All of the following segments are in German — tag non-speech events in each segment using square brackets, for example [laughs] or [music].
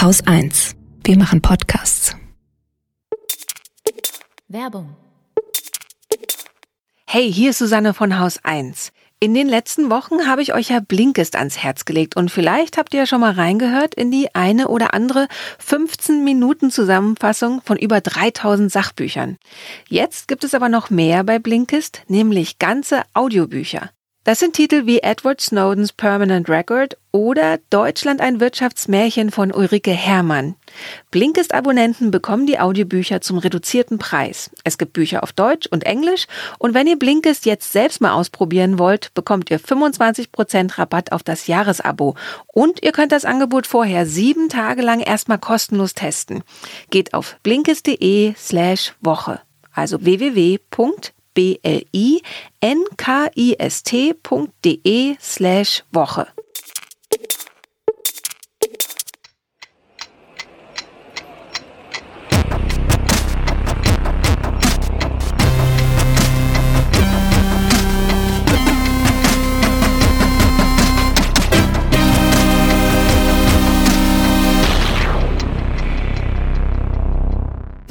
Haus 1. Wir machen Podcasts. Werbung. Hey, hier ist Susanne von Haus 1. In den letzten Wochen habe ich euch ja Blinkist ans Herz gelegt und vielleicht habt ihr ja schon mal reingehört in die eine oder andere 15 Minuten Zusammenfassung von über 3000 Sachbüchern. Jetzt gibt es aber noch mehr bei Blinkist, nämlich ganze Audiobücher. Das sind Titel wie Edward Snowdens Permanent Record oder Deutschland ein Wirtschaftsmärchen von Ulrike Herrmann. Blinkist-Abonnenten bekommen die Audiobücher zum reduzierten Preis. Es gibt Bücher auf Deutsch und Englisch und wenn ihr Blinkist jetzt selbst mal ausprobieren wollt, bekommt ihr 25% Rabatt auf das Jahresabo und ihr könnt das Angebot vorher sieben Tage lang erstmal kostenlos testen. Geht auf blinkist.de slash Woche, also www.blinkist.de blinkist.de slash Woche.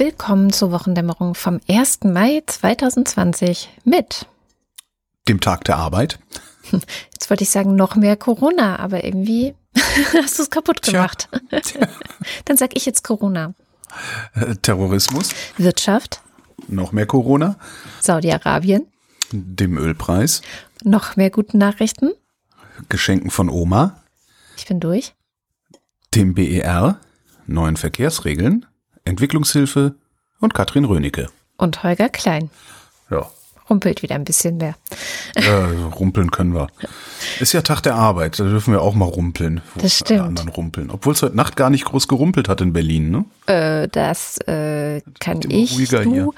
Willkommen zur Wochendämmerung vom 1. Mai 2020 mit dem Tag der Arbeit. [laughs] Jetzt wollte ich sagen, noch mehr Corona, aber irgendwie [laughs] hast du es kaputt gemacht. Tja. [laughs] Tja. Dann sag ich jetzt Corona. Äh, Terrorismus. Wirtschaft. Noch mehr Corona. Saudi-Arabien. Dem Ölpreis. Noch mehr gute Nachrichten. Geschenken von Oma. Ich bin durch. Dem BER. Neuen Verkehrsregeln. Entwicklungshilfe und Katrin Rönecke. Und Holger Klein. Ja. Rumpelt wieder ein bisschen mehr. Äh, rumpeln können wir. Ist ja Tag der Arbeit, da dürfen wir auch mal rumpeln. Das stimmt. anderen rumpeln. Obwohl es heute Nacht gar nicht groß gerumpelt hat in Berlin, ne? Äh, das äh, kann ich. Du,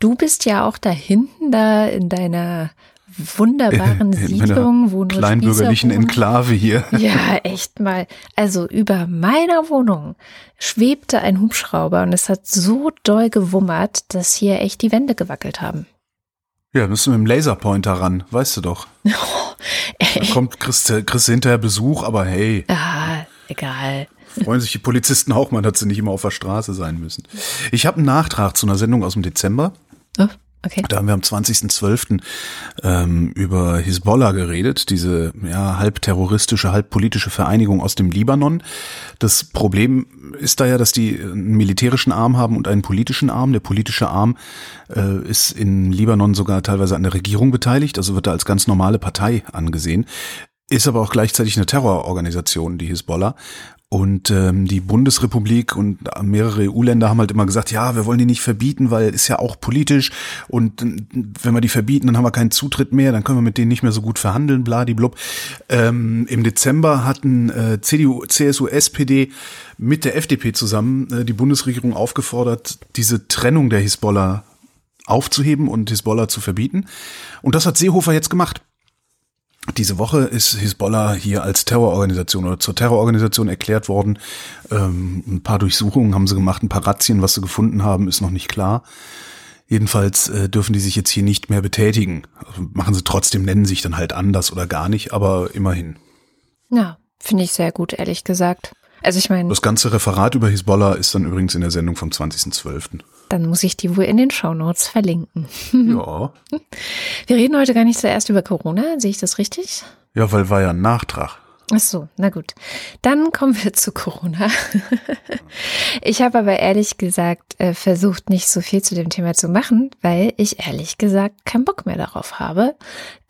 du bist ja auch da hinten, da in deiner wunderbaren [laughs] in, in Siedlung, wo nur kleinbürgerlichen Enklave hier. [laughs] Ja, echt mal. Also über meiner Wohnung schwebte ein Hubschrauber und es hat so doll gewummert, dass hier echt die Wände gewackelt haben. Ja, müssen wir mit dem Laserpointer ran, weißt du doch. [laughs] Oh, da kommt, kriegst, kriegst hinterher Besuch, aber hey. Ah, egal. Freuen sich die Polizisten auch mal, dass sie nicht immer auf der Straße sein müssen. Ich habe einen Nachtrag zu einer Sendung aus dem Dezember. Oh. Okay. Da haben wir am 20.12. Ähm, über Hisbollah geredet, diese ja, halb terroristische, halb politische Vereinigung aus dem Libanon. Das Problem ist da ja, dass die einen militärischen Arm haben und einen politischen Arm. Der politische Arm äh, ist in Libanon sogar teilweise an der Regierung beteiligt, also wird da als ganz normale Partei angesehen ist aber auch gleichzeitig eine Terrororganisation, die Hisbollah. Und ähm, die Bundesrepublik und mehrere EU-Länder haben halt immer gesagt, ja, wir wollen die nicht verbieten, weil ist ja auch politisch und wenn wir die verbieten, dann haben wir keinen Zutritt mehr, dann können wir mit denen nicht mehr so gut verhandeln, bladiblub. Ähm, Im Dezember hatten äh, CDU, CSU, SPD mit der FDP zusammen äh, die Bundesregierung aufgefordert, diese Trennung der Hisbollah aufzuheben und Hisbollah zu verbieten. Und das hat Seehofer jetzt gemacht. Diese Woche ist Hisbollah hier als Terrororganisation oder zur Terrororganisation erklärt worden. Ähm, ein paar Durchsuchungen haben sie gemacht, ein paar Razzien, was sie gefunden haben, ist noch nicht klar. Jedenfalls äh, dürfen die sich jetzt hier nicht mehr betätigen. Also machen sie trotzdem, nennen sich dann halt anders oder gar nicht, aber immerhin. Ja, finde ich sehr gut, ehrlich gesagt. Also ich meine. Das ganze Referat über Hisbollah ist dann übrigens in der Sendung vom 20.12. Dann muss ich die wohl in den Shownotes verlinken. [laughs] Ja. Wir reden heute gar nicht zuerst über Corona, sehe ich das richtig? Ja, weil war ja ein Nachtrag. Ach so, na gut. Dann kommen wir [laughs] zu Corona. Ich habe aber ehrlich gesagt äh, versucht, nicht so viel zu dem Thema zu machen, weil ich ehrlich gesagt keinen Bock mehr darauf habe.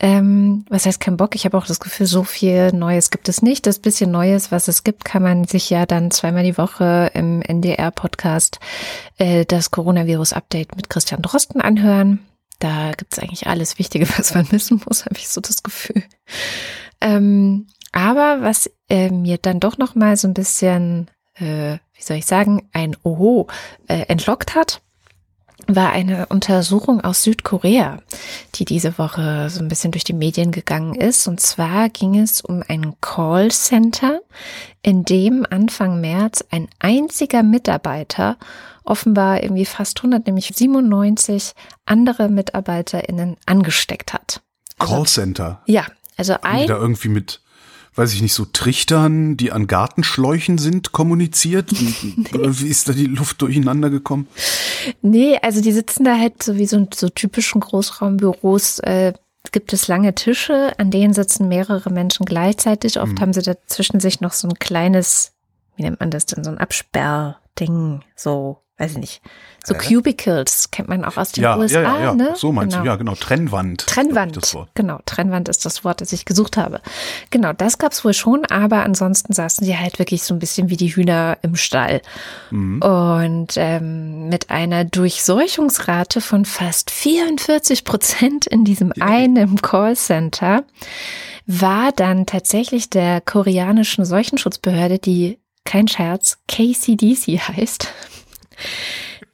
Ähm, was heißt kein Bock? Ich habe auch das Gefühl, so viel Neues gibt es nicht. Das bisschen Neues, was es gibt, kann man sich ja dann zweimal die Woche im NDR-Podcast äh, das Coronavirus-Update mit Christian Drosten anhören. Da gibt es eigentlich alles Wichtige, [laughs] was man wissen muss, habe ich so das Gefühl. Ähm, aber was äh, mir dann doch noch mal so ein bisschen, äh, wie soll ich sagen, ein Oho äh, entlockt hat, war eine Untersuchung aus Südkorea, die diese Woche so ein bisschen durch die Medien gegangen ist. Und zwar ging es um ein Callcenter, in dem Anfang März ein einziger Mitarbeiter offenbar irgendwie fast 100, nämlich 97 andere MitarbeiterInnen angesteckt hat. Also, Callcenter? Ja, also ein. Da irgendwie mit weiß ich nicht, so Trichtern, die an Gartenschläuchen sind, kommuniziert? [laughs] Oder wie ist da die Luft durcheinander gekommen? Nee, also die sitzen da halt so wie so, so typischen Großraumbüros. Äh, gibt es lange Tische, an denen sitzen mehrere Menschen gleichzeitig. Oft mhm. haben sie dazwischen sich noch so ein kleines, wie nennt man das denn, so ein Absperrding, so, weiß ich nicht, so äh? Cubicles kennt man auch aus den ja, USA, ja, ja, ja. ne? So meinst genau. du, ja, genau. Trennwand. Trennwand. Genau, Trennwand ist das Wort, das ich gesucht habe. Genau, das gab's wohl schon, aber ansonsten saßen sie halt wirklich so ein bisschen wie die Hühner im Stall. Mhm. Und ähm, mit einer Durchseuchungsrate von fast 44 Prozent in diesem einen Callcenter war dann tatsächlich der koreanischen Seuchenschutzbehörde, die kein Scherz, KCDC heißt,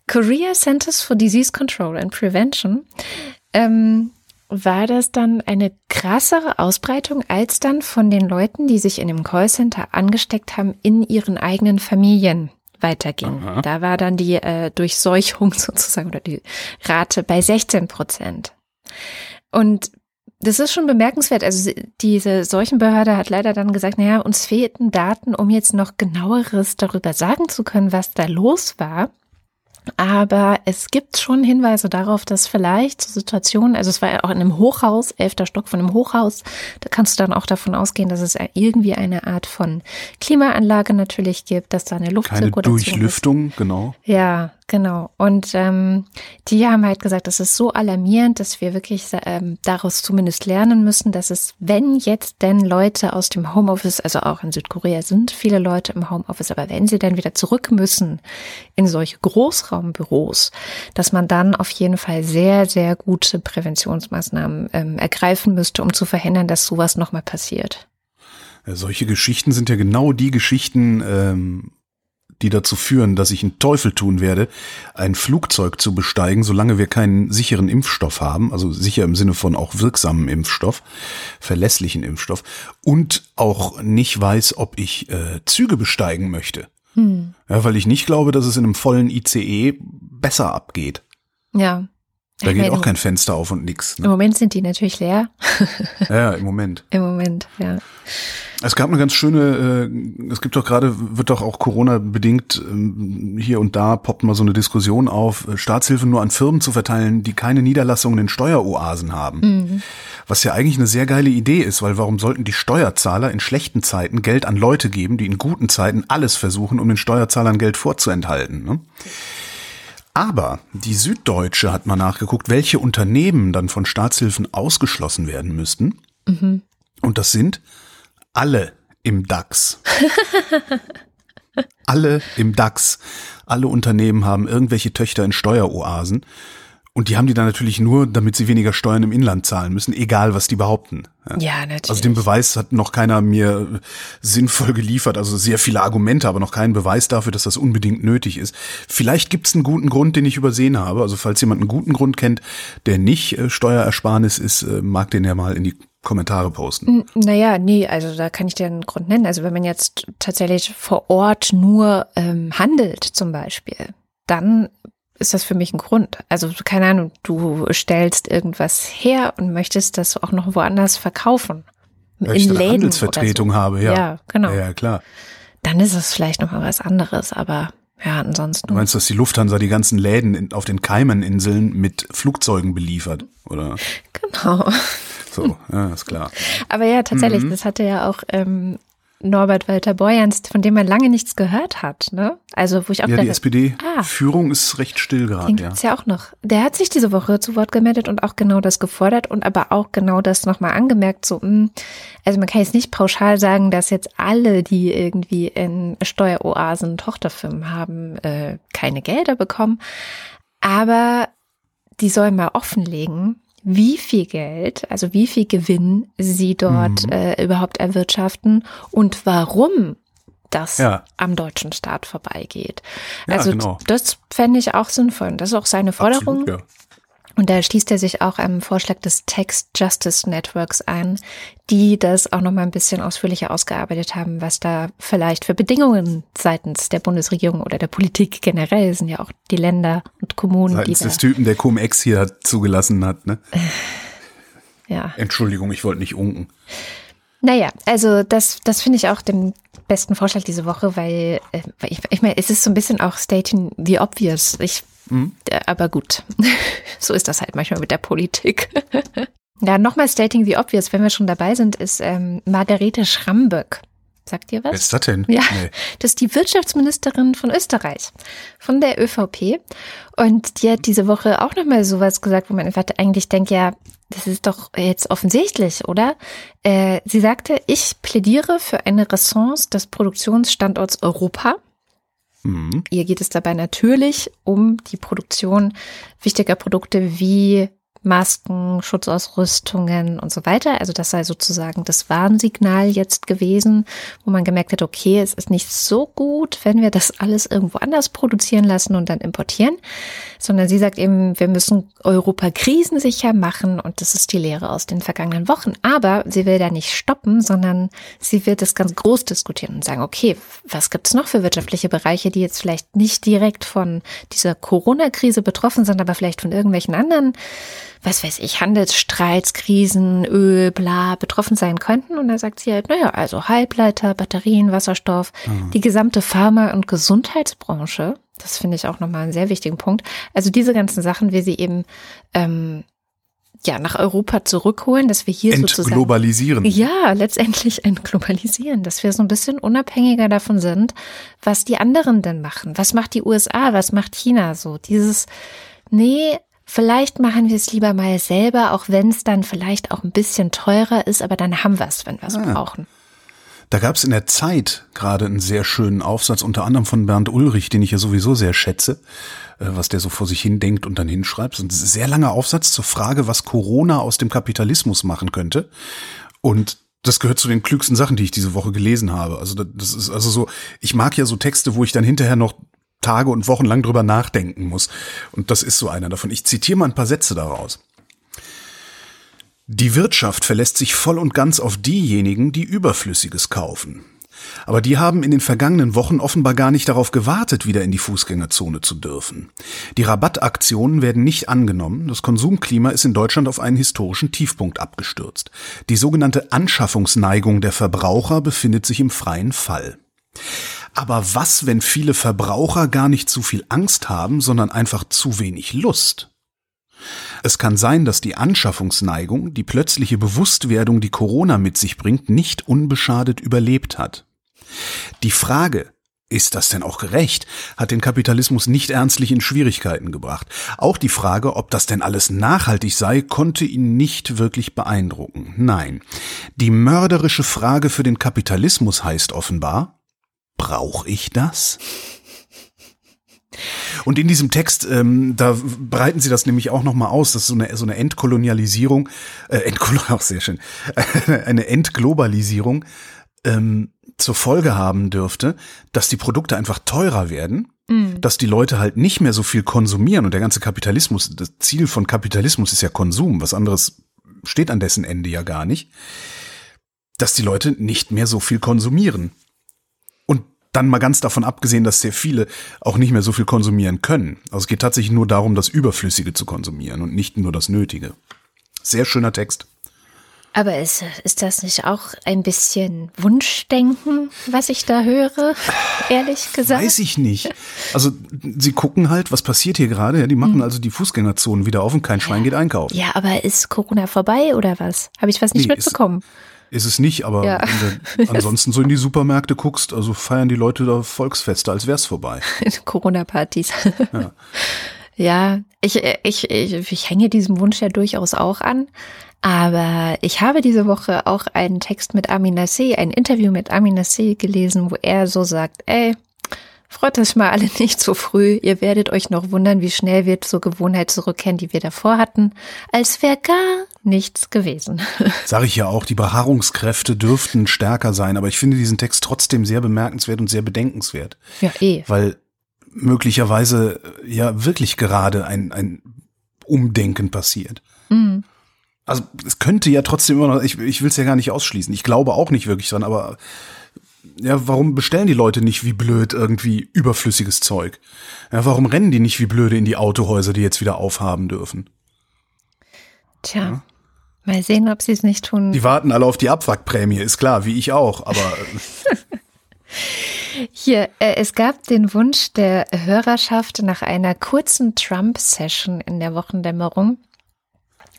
Korea Centers for Disease Control and Prevention, ähm, war das dann eine krassere Ausbreitung als dann von den Leuten, die sich in dem Callcenter angesteckt haben, in ihren eigenen Familien weiterging. Aha. Da war dann die äh, Durchseuchung [laughs] sozusagen oder die Rate bei 16 Prozent. Und das ist schon bemerkenswert. Also diese Seuchenbehörde hat leider dann gesagt, naja, uns fehlten Daten, um jetzt noch genaueres darüber sagen zu können, was da los war. Aber es gibt schon Hinweise darauf, dass vielleicht so Situationen, also es war ja auch in einem Hochhaus, elfter Stock von einem Hochhaus, da kannst du dann auch davon ausgehen, dass es irgendwie eine Art von Klimaanlage natürlich gibt, dass da eine Luftzirkulation Keine Durchlüftung, ist. genau. Ja, Genau. Und ähm, die haben halt gesagt, das ist so alarmierend, dass wir wirklich ähm, daraus zumindest lernen müssen, dass es, wenn jetzt denn Leute aus dem Homeoffice, also auch in Südkorea sind viele Leute im Homeoffice, aber wenn sie dann wieder zurück müssen in solche Großraumbüros, dass man dann auf jeden Fall sehr, sehr gute Präventionsmaßnahmen ähm, ergreifen müsste, um zu verhindern, dass sowas nochmal passiert. Solche Geschichten sind ja genau die Geschichten, ähm, die dazu führen, dass ich einen Teufel tun werde, ein Flugzeug zu besteigen, solange wir keinen sicheren Impfstoff haben, also sicher im Sinne von auch wirksamen Impfstoff, verlässlichen Impfstoff, und auch nicht weiß, ob ich äh, Züge besteigen möchte. Hm. Ja, weil ich nicht glaube, dass es in einem vollen ICE besser abgeht. Ja. Da geht auch kein Fenster auf und nix. Ne? Im Moment sind die natürlich leer. [laughs] ja, im Moment. Im Moment, ja. Es gab eine ganz schöne, äh, es gibt doch gerade, wird doch auch Corona-bedingt ähm, hier und da poppt mal so eine Diskussion auf, äh, Staatshilfe nur an Firmen zu verteilen, die keine Niederlassungen in Steueroasen haben. Mhm. Was ja eigentlich eine sehr geile Idee ist, weil warum sollten die Steuerzahler in schlechten Zeiten Geld an Leute geben, die in guten Zeiten alles versuchen, um den Steuerzahlern Geld vorzuenthalten? Ne? Aber die Süddeutsche hat mal nachgeguckt, welche Unternehmen dann von Staatshilfen ausgeschlossen werden müssten. Mhm. Und das sind alle im DAX. [laughs] alle im DAX. Alle Unternehmen haben irgendwelche Töchter in Steueroasen. Und die haben die dann natürlich nur, damit sie weniger Steuern im Inland zahlen müssen, egal was die behaupten. Ja, ja natürlich. Also den Beweis hat noch keiner mir sinnvoll geliefert, also sehr viele Argumente, aber noch keinen Beweis dafür, dass das unbedingt nötig ist. Vielleicht gibt es einen guten Grund, den ich übersehen habe. Also falls jemand einen guten Grund kennt, der nicht äh, Steuerersparnis ist, äh, mag den ja mal in die Kommentare posten. Naja, nee, also da kann ich dir einen Grund nennen. Also wenn man jetzt tatsächlich vor Ort nur ähm, handelt zum Beispiel, dann ist das für mich ein Grund. Also keine Ahnung, du stellst irgendwas her und möchtest das auch noch woanders verkaufen. Weil in ich Läden Handelsvertretung so. habe, ja. Ja, genau. Ja, klar. Dann ist es vielleicht noch mal was anderes, aber ja, ansonsten. Du meinst, dass die Lufthansa die ganzen Läden in, auf den Kaimaninseln mit Flugzeugen beliefert, oder? Genau. So, ja, ist klar. Aber ja, tatsächlich, mhm. das hatte ja auch ähm, Norbert Walter Borjans, von dem man lange nichts gehört hat. Ne? Also wo ich auch ja, die SPD-Führung ah, ist recht still gerade. Den gibt's ja. ja auch noch. Der hat sich diese Woche zu Wort gemeldet und auch genau das gefordert und aber auch genau das nochmal angemerkt. So, mh, hm, also man kann jetzt nicht pauschal sagen, dass jetzt alle, die irgendwie in Steueroasen Tochterfirmen haben, äh, keine Gelder bekommen. Aber die sollen mal offenlegen, wie viel Geld, also wie viel Gewinn sie dort mhm. äh, überhaupt erwirtschaften und warum das ja. am deutschen Staat vorbeigeht. Ja, also genau. das fände ich auch sinnvoll. Das ist auch seine Forderung. Absolut, ja. Und da schließt er sich auch einem Vorschlag des Text Justice Networks ein, die das auch noch mal ein bisschen ausführlicher ausgearbeitet haben, was da vielleicht für Bedingungen seitens der Bundesregierung oder der Politik generell sind ja auch die Länder und Kommunen, seitens die des Typen, der Cum-Ex hier zugelassen hat, ne? [laughs] Ja. Entschuldigung, ich wollte nicht unken. Naja, also das, das finde ich auch den besten Vorschlag diese Woche, weil, äh, weil ich, ich meine, es ist so ein bisschen auch stating the obvious. Ich, mhm. aber gut, [laughs] so ist das halt manchmal mit der Politik. [laughs] ja, nochmal stating the obvious, wenn wir schon dabei sind, ist ähm, Margarete Schramböck. Sagt ihr was? Wer ist das denn? Ja, nee. [laughs] das ist die Wirtschaftsministerin von Österreich, von der ÖVP. Und die hat diese Woche auch nochmal sowas gesagt, wo man einfach eigentlich denkt, ja, das ist doch jetzt offensichtlich, oder? Äh, sie sagte, ich plädiere für eine Ressence des Produktionsstandorts Europa. Mhm. Ihr geht es dabei natürlich um die Produktion wichtiger Produkte wie Masken, Schutzausrüstungen und so weiter. Also das sei sozusagen das Warnsignal jetzt gewesen, wo man gemerkt hat, okay, es ist nicht so gut, wenn wir das alles irgendwo anders produzieren lassen und dann importieren, sondern sie sagt eben, wir müssen Europa krisensicher machen und das ist die Lehre aus den vergangenen Wochen. Aber sie will da nicht stoppen, sondern sie wird das ganz groß diskutieren und sagen, okay, was gibt es noch für wirtschaftliche Bereiche, die jetzt vielleicht nicht direkt von dieser Corona-Krise betroffen sind, aber vielleicht von irgendwelchen anderen was weiß ich, Handelsstreits, Krisen, Öl, bla, betroffen sein könnten. Und da sagt sie halt, naja, also Halbleiter, Batterien, Wasserstoff, mhm. die gesamte Pharma- und Gesundheitsbranche. Das finde ich auch nochmal einen sehr wichtigen Punkt. Also diese ganzen Sachen, wie sie eben ähm, ja, nach Europa zurückholen, dass wir hier entglobalisieren. sozusagen. Ja, letztendlich [laughs] entglobalisieren, dass wir so ein bisschen unabhängiger davon sind, was die anderen denn machen. Was macht die USA, was macht China so? Dieses, nee, Vielleicht machen wir es lieber mal selber, auch wenn es dann vielleicht auch ein bisschen teurer ist, aber dann haben wir es, wenn wir es ah. brauchen. Da gab es in der Zeit gerade einen sehr schönen Aufsatz, unter anderem von Bernd Ulrich, den ich ja sowieso sehr schätze, äh, was der so vor sich hin denkt und dann hinschreibt. ein sehr langer Aufsatz zur Frage, was Corona aus dem Kapitalismus machen könnte. Und das gehört zu den klügsten Sachen, die ich diese Woche gelesen habe. Also das ist also so, ich mag ja so Texte, wo ich dann hinterher noch Tage und Wochen lang drüber nachdenken muss. Und das ist so einer davon. Ich zitiere mal ein paar Sätze daraus. Die Wirtschaft verlässt sich voll und ganz auf diejenigen, die Überflüssiges kaufen. Aber die haben in den vergangenen Wochen offenbar gar nicht darauf gewartet, wieder in die Fußgängerzone zu dürfen. Die Rabattaktionen werden nicht angenommen. Das Konsumklima ist in Deutschland auf einen historischen Tiefpunkt abgestürzt. Die sogenannte Anschaffungsneigung der Verbraucher befindet sich im freien Fall. Aber was, wenn viele Verbraucher gar nicht zu viel Angst haben, sondern einfach zu wenig Lust? Es kann sein, dass die Anschaffungsneigung, die plötzliche Bewusstwerdung, die Corona mit sich bringt, nicht unbeschadet überlebt hat. Die Frage, ist das denn auch gerecht? Hat den Kapitalismus nicht ernstlich in Schwierigkeiten gebracht. Auch die Frage, ob das denn alles nachhaltig sei, konnte ihn nicht wirklich beeindrucken. Nein. Die mörderische Frage für den Kapitalismus heißt offenbar, brauche ich das? Und in diesem Text, ähm, da breiten sie das nämlich auch nochmal aus, dass so eine, so eine Entkolonialisierung, äh, Entkol [laughs] auch sehr schön, [laughs] eine Entglobalisierung ähm, zur Folge haben dürfte, dass die Produkte einfach teurer werden, mhm. dass die Leute halt nicht mehr so viel konsumieren und der ganze Kapitalismus, das Ziel von Kapitalismus ist ja Konsum, was anderes steht an dessen Ende ja gar nicht, dass die Leute nicht mehr so viel konsumieren. Dann mal ganz davon abgesehen, dass sehr viele auch nicht mehr so viel konsumieren können. Also es geht tatsächlich nur darum, das Überflüssige zu konsumieren und nicht nur das Nötige. Sehr schöner Text. Aber ist, ist das nicht auch ein bisschen Wunschdenken, was ich da höre, ehrlich gesagt? Weiß ich nicht. Also sie gucken halt, was passiert hier gerade. Ja, die machen hm. also die Fußgängerzonen wieder auf und kein Schwein geht einkaufen. Ja, aber ist Corona vorbei oder was? Habe ich was nicht nee, mitbekommen? Ist, ist es nicht, aber ja. wenn du [laughs] ansonsten so in die Supermärkte guckst, also feiern die Leute da Volksfeste, als wär's vorbei. [laughs] Corona-Partys. Ja. [laughs] ja, ich, ich, ich, ich hänge diesem Wunsch ja durchaus auch an. Aber ich habe diese Woche auch einen Text mit Amin Nasseh, ein Interview mit Amin Nasseh gelesen, wo er so sagt, ey, Freut euch mal alle nicht so früh. Ihr werdet euch noch wundern, wie schnell wir zur Gewohnheit zurückkehren, die wir davor hatten, als wäre gar nichts gewesen. [laughs] Sage ich ja auch, die Beharrungskräfte dürften stärker sein, aber ich finde diesen Text trotzdem sehr bemerkenswert und sehr bedenkenswert. Ja, eh. Weil möglicherweise ja wirklich gerade ein, ein Umdenken passiert. Mhm. Also es könnte ja trotzdem immer noch, ich, ich will es ja gar nicht ausschließen. Ich glaube auch nicht wirklich dran, aber ja, warum bestellen die Leute nicht wie blöd irgendwie überflüssiges Zeug? Ja, warum rennen die nicht wie blöde in die Autohäuser, die jetzt wieder aufhaben dürfen? Tja. Ja. Mal sehen, ob sie es nicht tun. Die warten alle auf die Abwrackprämie, ist klar, wie ich auch, aber. [laughs] Hier, äh, es gab den Wunsch der Hörerschaft nach einer kurzen Trump-Session in der Wochendämmerung.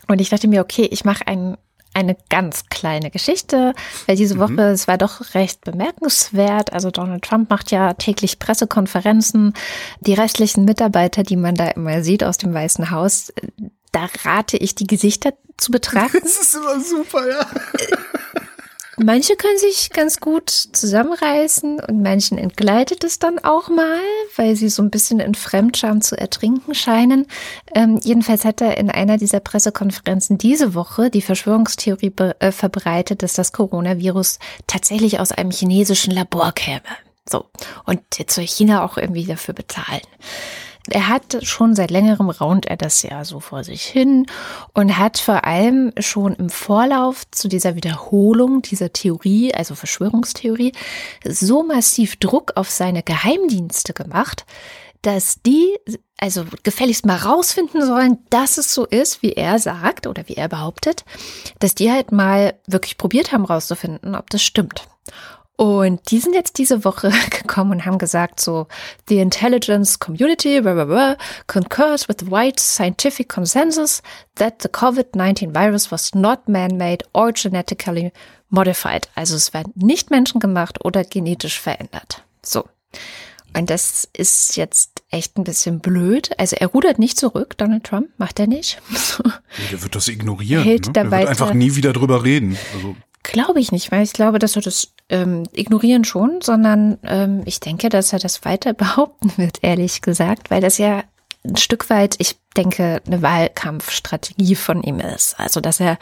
Und ich dachte mir, okay, ich mache ein, eine ganz kleine Geschichte, weil diese Woche, mhm. es war doch recht bemerkenswert. Also Donald Trump macht ja täglich Pressekonferenzen. Die restlichen Mitarbeiter, die man da immer sieht aus dem Weißen Haus, da rate ich, die Gesichter zu betrachten. [laughs] Das ist immer super, ja. Manche können sich ganz gut zusammenreißen und manchen entgleitet es dann auch mal, weil sie so ein bisschen in Fremdscham zu ertrinken scheinen. Ähm, jedenfalls hat er in einer dieser Pressekonferenzen diese Woche die Verschwörungstheorie äh, verbreitet, dass das Coronavirus tatsächlich aus einem chinesischen Labor käme. So. Und jetzt soll China auch irgendwie dafür bezahlen. Er hat schon seit längerem raunt er das ja so vor sich hin und hat vor allem schon im Vorlauf zu dieser Wiederholung dieser Theorie, also Verschwörungstheorie, so massiv Druck auf seine Geheimdienste gemacht, dass die also gefälligst mal rausfinden sollen, dass es so ist, wie er sagt oder wie er behauptet, dass die halt mal wirklich probiert haben rauszufinden, ob das stimmt. Und die sind jetzt diese Woche [laughs] gekommen und haben gesagt, so, the intelligence community blah, blah, blah, concurs with the wide scientific consensus that the COVID-19 virus was not man-made or genetically modified. Also es war nicht menschengemacht oder genetisch verändert. So. Und das ist jetzt echt ein bisschen blöd. Also er rudert nicht zurück, Donald Trump, macht er nicht. [laughs] der wird das ignorieren. Hält ne? Der wird einfach nie wieder drüber reden. Also Glaube ich nicht, weil ich glaube, dass er das ähm, ignorieren schon, sondern ähm, ich denke, dass er das weiter [laughs] behaupten wird, ehrlich gesagt, weil das ja ein Stück weit, ich denke, eine Wahlkampfstrategie von ihm ist. Also, dass er,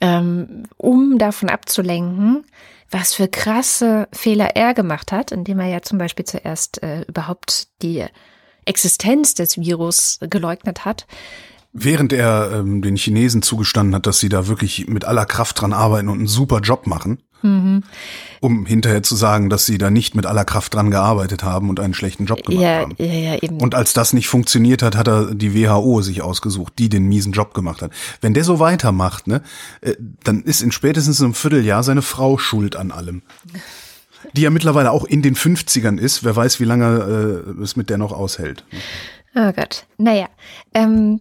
ähm, um davon abzulenken, was für krasse Fehler er gemacht hat, indem er ja zum Beispiel zuerst äh, überhaupt die Existenz des Virus geleugnet hat, Während er ähm, den Chinesen zugestanden hat, dass sie da wirklich mit aller Kraft dran arbeiten und einen super Job machen, mhm. um hinterher zu sagen, dass sie da nicht mit aller Kraft dran gearbeitet haben und einen schlechten Job gemacht ja, haben. Ja, ja, eben. Und als das nicht funktioniert hat, hat er die WHO sich ausgesucht, die den miesen Job gemacht hat. Wenn der so weitermacht, ne, äh, dann ist in spätestens einem Vierteljahr seine Frau schuld an allem. Die ja mittlerweile auch in den 50ern ist. Wer weiß, wie lange äh, es mit der noch aushält. Oh Gott. Naja, ähm,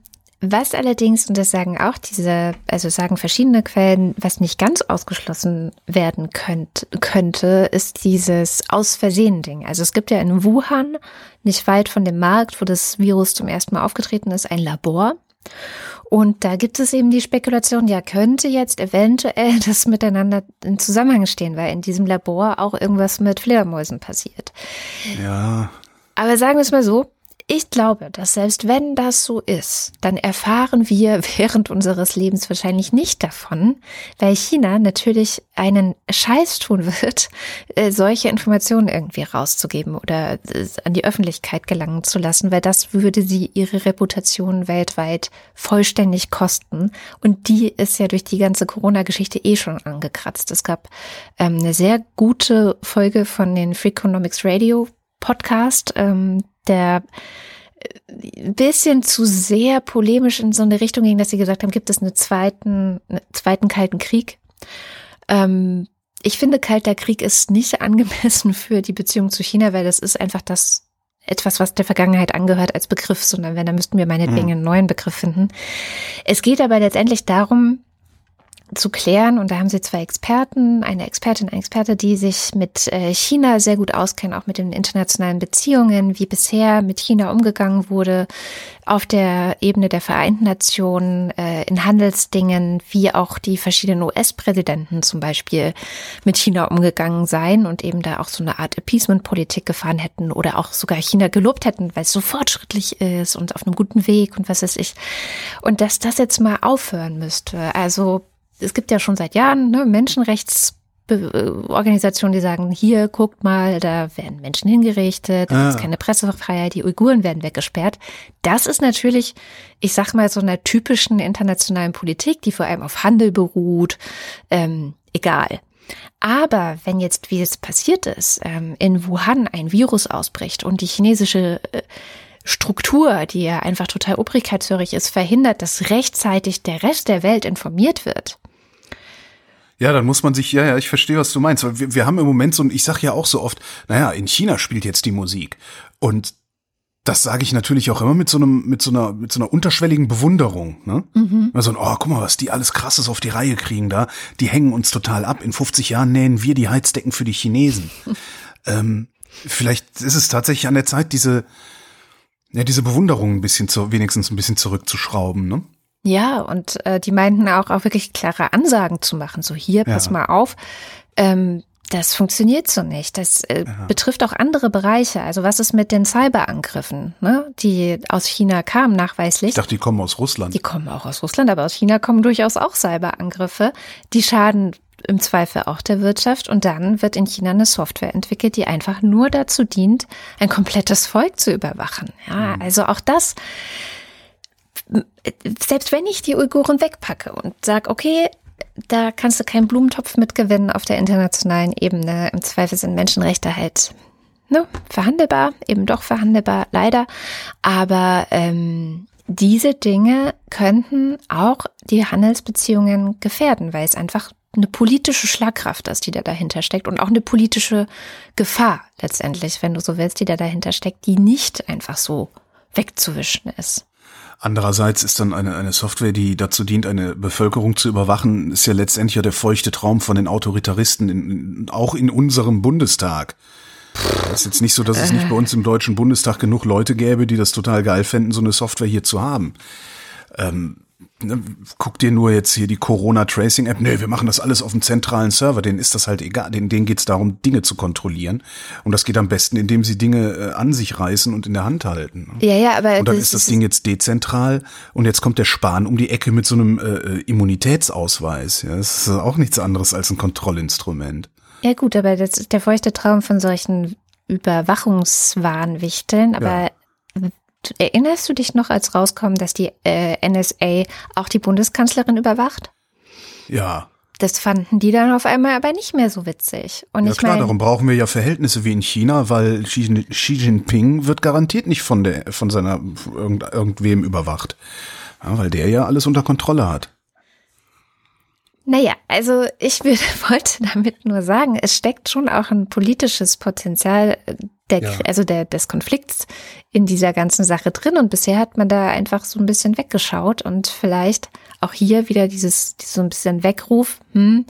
was allerdings, und das sagen auch diese, also sagen verschiedene Quellen, was nicht ganz ausgeschlossen werden könnt, könnte, ist dieses Aus Versehen Ding. Also es gibt ja in Wuhan, nicht weit von dem Markt, wo das Virus zum ersten Mal aufgetreten ist, ein Labor. Und da gibt es eben die Spekulation, ja, könnte jetzt eventuell [laughs] das miteinander in Zusammenhang stehen, weil in diesem Labor auch irgendwas mit Fledermäusen passiert. Ja. Aber sagen wir es mal so, ich glaube, dass selbst wenn das so ist, dann erfahren wir [laughs] während unseres Lebens wahrscheinlich nicht davon, weil China natürlich einen Scheiß tun wird, äh, solche Informationen irgendwie rauszugeben oder äh, an die Öffentlichkeit gelangen zu lassen, weil das würde sie ihre Reputation weltweit vollständig kosten. Und die ist ja durch die ganze Corona-Geschichte eh schon angekratzt. Es gab ähm, eine sehr gute Folge von den Freakonomics Radio Podcast, ähm, der ein bisschen zu sehr polemisch in so eine Richtung ging, dass sie gesagt haben, gibt es einen zweiten, einen zweiten Kalten Krieg. Ähm, ich finde, Kalter Krieg ist nicht [laughs] angemessen für die Beziehung zu China, weil das ist einfach das etwas, was der Vergangenheit angehört als Begriff, sondern wenn, dann müssten wir meinetwegen mhm. einen neuen Begriff finden. Es geht aber letztendlich darum, zu klären. Und da haben sie zwei Experten, eine Expertin, ein Experte, die sich mit äh, China sehr gut auskennen, auch mit den internationalen Beziehungen, wie bisher mit China umgegangen wurde, auf der Ebene der Vereinten Nationen, äh, in Handelsdingen, wie auch die verschiedenen US-Präsidenten zum Beispiel mit China umgegangen seien und eben da auch so eine Art Appeasement-Politik gefahren hätten oder auch sogar China gelobt hätten, weil es so fortschrittlich ist und auf einem guten Weg und was weiß ich. Und dass das jetzt mal aufhören müsste. Also es gibt ja schon seit Jahren ne, Menschenrechtsorganisationen, die sagen, hier, guckt mal, da werden Menschen hingerichtet, da ah. ist keine Pressefreiheit, die Uiguren werden weggesperrt. Das ist natürlich, ich sag mal, so einer typischen internationalen Politik, die vor allem auf Handel beruht, ähm, egal. Aber wenn jetzt, wie es passiert ist, ähm, in Wuhan ein Virus ausbricht und die chinesische äh, Struktur, die ja einfach total obrigkeitshörig ist, verhindert, dass rechtzeitig der Rest der Welt informiert wird. Ja, dann muss man sich, ja, ja, ich verstehe, was du meinst. Wir, wir haben im Moment so, ich sag ja auch so oft, naja, in China spielt jetzt die Musik. Und das sage ich natürlich auch immer mit so einem, mit so einer, mit so einer unterschwelligen Bewunderung. Ne? Mhm. Also, oh, guck mal, was die alles krasses auf die Reihe kriegen da. Die hängen uns total ab. In 50 Jahren nähen wir die Heizdecken für die Chinesen. [laughs] ähm, vielleicht ist es tatsächlich an der Zeit, diese, ja, diese Bewunderung ein bisschen zu, wenigstens ein bisschen zurückzuschrauben, ne? Ja, und äh, die meinten auch, auch wirklich klare Ansagen zu machen. So hier, pass ja. mal auf. Ähm, das funktioniert so nicht. Das äh, betrifft auch andere Bereiche. Also was ist mit den Cyberangriffen, ne, die aus China kamen nachweislich? Ich dachte, die kommen aus Russland. Die kommen auch aus Russland, aber aus China kommen durchaus auch Cyberangriffe. Die schaden im Zweifel auch der Wirtschaft. Und dann wird in China eine Software entwickelt, die einfach nur dazu dient, ein komplettes Volk zu überwachen. Ja, mhm. also auch das selbst wenn ich die Uiguren wegpacke und sage, okay, da kannst du keinen Blumentopf mitgewinnen auf der internationalen Ebene. Im Zweifel sind Menschenrechte halt ne, verhandelbar, eben doch verhandelbar, leider. Aber ähm, diese Dinge könnten auch die Handelsbeziehungen gefährden, weil es einfach eine politische Schlagkraft ist, die da dahinter steckt und auch eine politische Gefahr letztendlich, wenn du so willst, die da dahinter steckt, die nicht einfach so wegzuwischen ist. Andererseits ist dann eine, eine Software, die dazu dient, eine Bevölkerung zu überwachen, ist ja letztendlich ja der feuchte Traum von den Autoritaristen, in, auch in unserem Bundestag. Es ist jetzt nicht so, dass es nicht bei uns im Deutschen Bundestag genug Leute gäbe, die das total geil fänden, so eine Software hier zu haben. Ähm, Ne, guck dir nur jetzt hier die Corona-Tracing-App. Nee, wir machen das alles auf dem zentralen Server. Denen ist das halt egal. Denen, denen geht es darum, Dinge zu kontrollieren. Und das geht am besten, indem sie Dinge äh, an sich reißen und in der Hand halten. Ne? Ja, ja, aber. Und dann ist das Ding jetzt dezentral und jetzt kommt der Spahn um die Ecke mit so einem äh, äh, Immunitätsausweis. Ja, das ist auch nichts anderes als ein Kontrollinstrument. Ja, gut, aber das ist der feuchte Traum von solchen Überwachungswahnwichteln. Aber ja. Erinnerst du dich noch, als rauskommt, dass die äh, NSA auch die Bundeskanzlerin überwacht? Ja. Das fanden die dann auf einmal aber nicht mehr so witzig. Und ja ich klar, mein, darum brauchen wir ja Verhältnisse wie in China, weil Xi, Xi Jinping wird garantiert nicht von der von seiner irgend, irgendwem überwacht, ja, weil der ja alles unter Kontrolle hat. Naja, also ich würde, [laughs] wollte damit nur sagen, es steckt schon auch ein politisches Potenzial äh, der, ja. also der, des Konflikts in dieser ganzen Sache drin. Und bisher hat man da einfach so ein bisschen weggeschaut und vielleicht auch hier wieder dieses, so ein bisschen Weckruf, hm,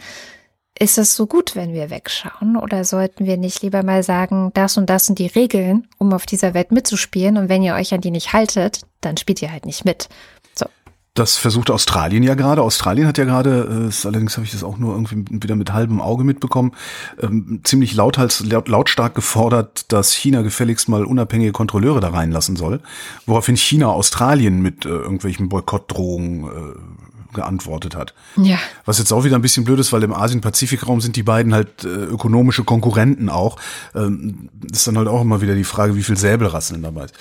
ist es so gut, wenn wir wegschauen? Oder sollten wir nicht lieber mal sagen, das und das sind die Regeln, um auf dieser Welt mitzuspielen? Und wenn ihr euch an die nicht haltet, dann spielt ihr halt nicht mit. Das versucht Australien ja gerade. Australien hat ja gerade, äh, allerdings habe ich das auch nur irgendwie wieder mit halbem Auge mitbekommen, ähm, ziemlich lauthals, laut, lautstark gefordert, dass China gefälligst mal unabhängige Kontrolleure da reinlassen soll. Woraufhin China Australien mit äh, irgendwelchen Boykottdrohungen äh, geantwortet hat. Ja. Was jetzt auch wieder ein bisschen blöd ist, weil im Asien-Pazifik-Raum sind die beiden halt äh, ökonomische Konkurrenten auch. Ähm, ist dann halt auch immer wieder die Frage, wie viel Säbelrasseln dabei ist.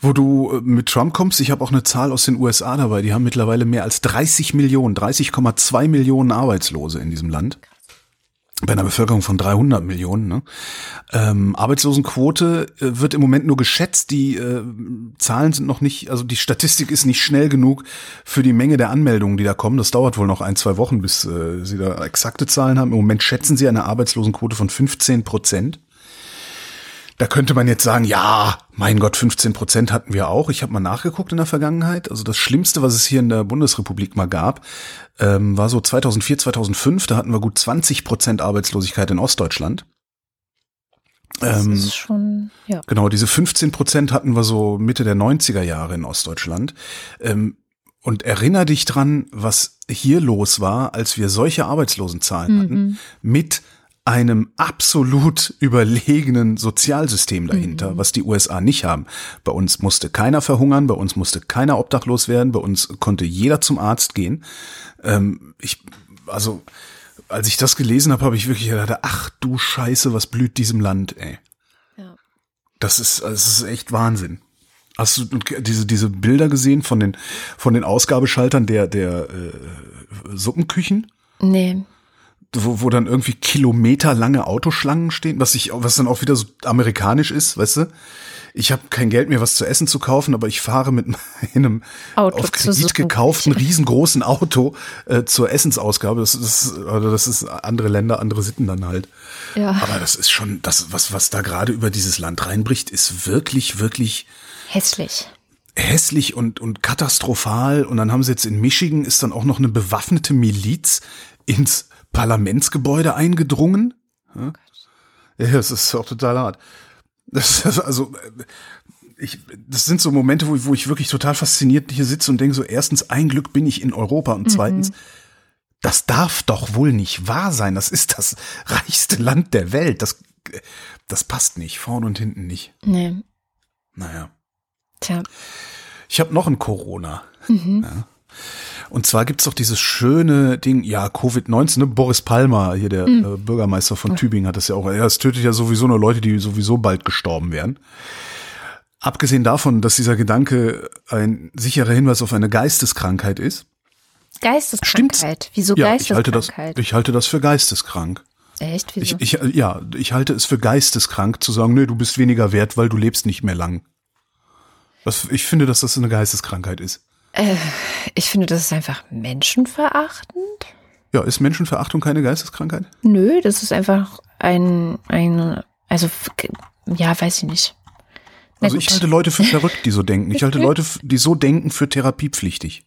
Wo du äh, mit Trump kommst, ich habe auch eine Zahl aus den USA dabei, die haben mittlerweile mehr als 30 Millionen, 30,2 Millionen Arbeitslose in diesem Land. Bei einer Bevölkerung von 300 Millionen. Ne? Ähm, Arbeitslosenquote äh, wird im Moment nur geschätzt. Die äh, Zahlen sind noch nicht, also die Statistik ist nicht schnell genug für die Menge der Anmeldungen, die da kommen. Das dauert wohl noch ein, zwei Wochen, bis äh, sie da exakte Zahlen haben. Im Moment schätzen sie eine Arbeitslosenquote von 15 Prozent. Da könnte man jetzt sagen, ja, mein Gott, 15 Prozent hatten wir auch. Ich habe mal nachgeguckt in der Vergangenheit. Also das Schlimmste, was es hier in der Bundesrepublik mal gab, ähm, war so 2004, 2005. Da hatten wir gut 20 Prozent Arbeitslosigkeit in Ostdeutschland. Das ähm, ist schon, ja. Genau, diese 15 Prozent hatten wir so Mitte der 90er Jahre in Ostdeutschland. Ähm, und erinner dich dran, was hier los war, als wir solche Arbeitslosenzahlen mhm. hatten, mit einem absolut überlegenen Sozialsystem dahinter, mhm. was die USA nicht haben. Bei uns musste keiner verhungern, bei uns musste keiner obdachlos werden, bei uns konnte jeder zum Arzt gehen. Ähm, ich, also, als ich das gelesen habe, habe ich wirklich gedacht, ach du Scheiße, was blüht diesem Land, ey. Ja. Das ist, das ist echt Wahnsinn. Hast du diese, diese Bilder gesehen von den, von den Ausgabeschaltern der, der äh, Suppenküchen? Nee wo, wo dann irgendwie kilometerlange Autoschlangen stehen, was ich, was dann auch wieder so amerikanisch ist, weißt du? Ich habe kein Geld mehr, was zu essen zu kaufen, aber ich fahre mit [laughs] einem Auto auf Kredit gekauften riesengroßen Auto äh, zur Essensausgabe. Das ist, also das ist andere Länder, andere Sitten dann halt. Ja. Aber das ist schon, das, was, was da gerade über dieses Land reinbricht, ist wirklich, wirklich Hässlich. hässlich und, und katastrophal. Und dann haben sie jetzt in Michigan ist dann auch noch eine bewaffnete Miliz ins Parlamentsgebäude eingedrungen. Ja, ja das ist auch total hart. Das ist [laughs] also, äh, ich, das sind so Momente, wo, wo ich wirklich total fasziniert hier sitze und denke so, erstens, ein Glück bin ich in Europa und zweitens, das darf doch wohl nicht wahr sein. Das ist das [laughs] reichste Land der Welt. Das, das passt nicht, vorn und hinten nicht. Nee. Naja. Tja. Ich habe noch ein Corona. Ja. Und zwar gibt's doch dieses schöne Ding, ja, Covid-19, ne? Boris Palmer, hier der äh, Bürgermeister von Tübingen, hat das ja auch. Ja, es tötet ja sowieso nur Leute, die sowieso bald gestorben wären. Abgesehen davon, dass dieser Gedanke ein sicherer Hinweis auf eine Geisteskrankheit ist. Geisteskrankheit. Wieso Ja, ich halte das, Geisteskrankheit? ich halte das für geisteskrank. Echt? Ich, Wieso? ich, ja, ich halte es für geisteskrank zu sagen, nee, du bist weniger wert, weil du lebst nicht mehr lang. Das, ich finde, dass das eine Geisteskrankheit ist. Ich finde, das ist einfach menschenverachtend. Ja, ist Menschenverachtung keine Geisteskrankheit? Nö, das ist einfach ein, ein, also, ja, weiß ich nicht. Na Also gut. ich halte Leute für [laughs] verrückt, die so denken. Ich halte Leute, die so denken, für therapiepflichtig.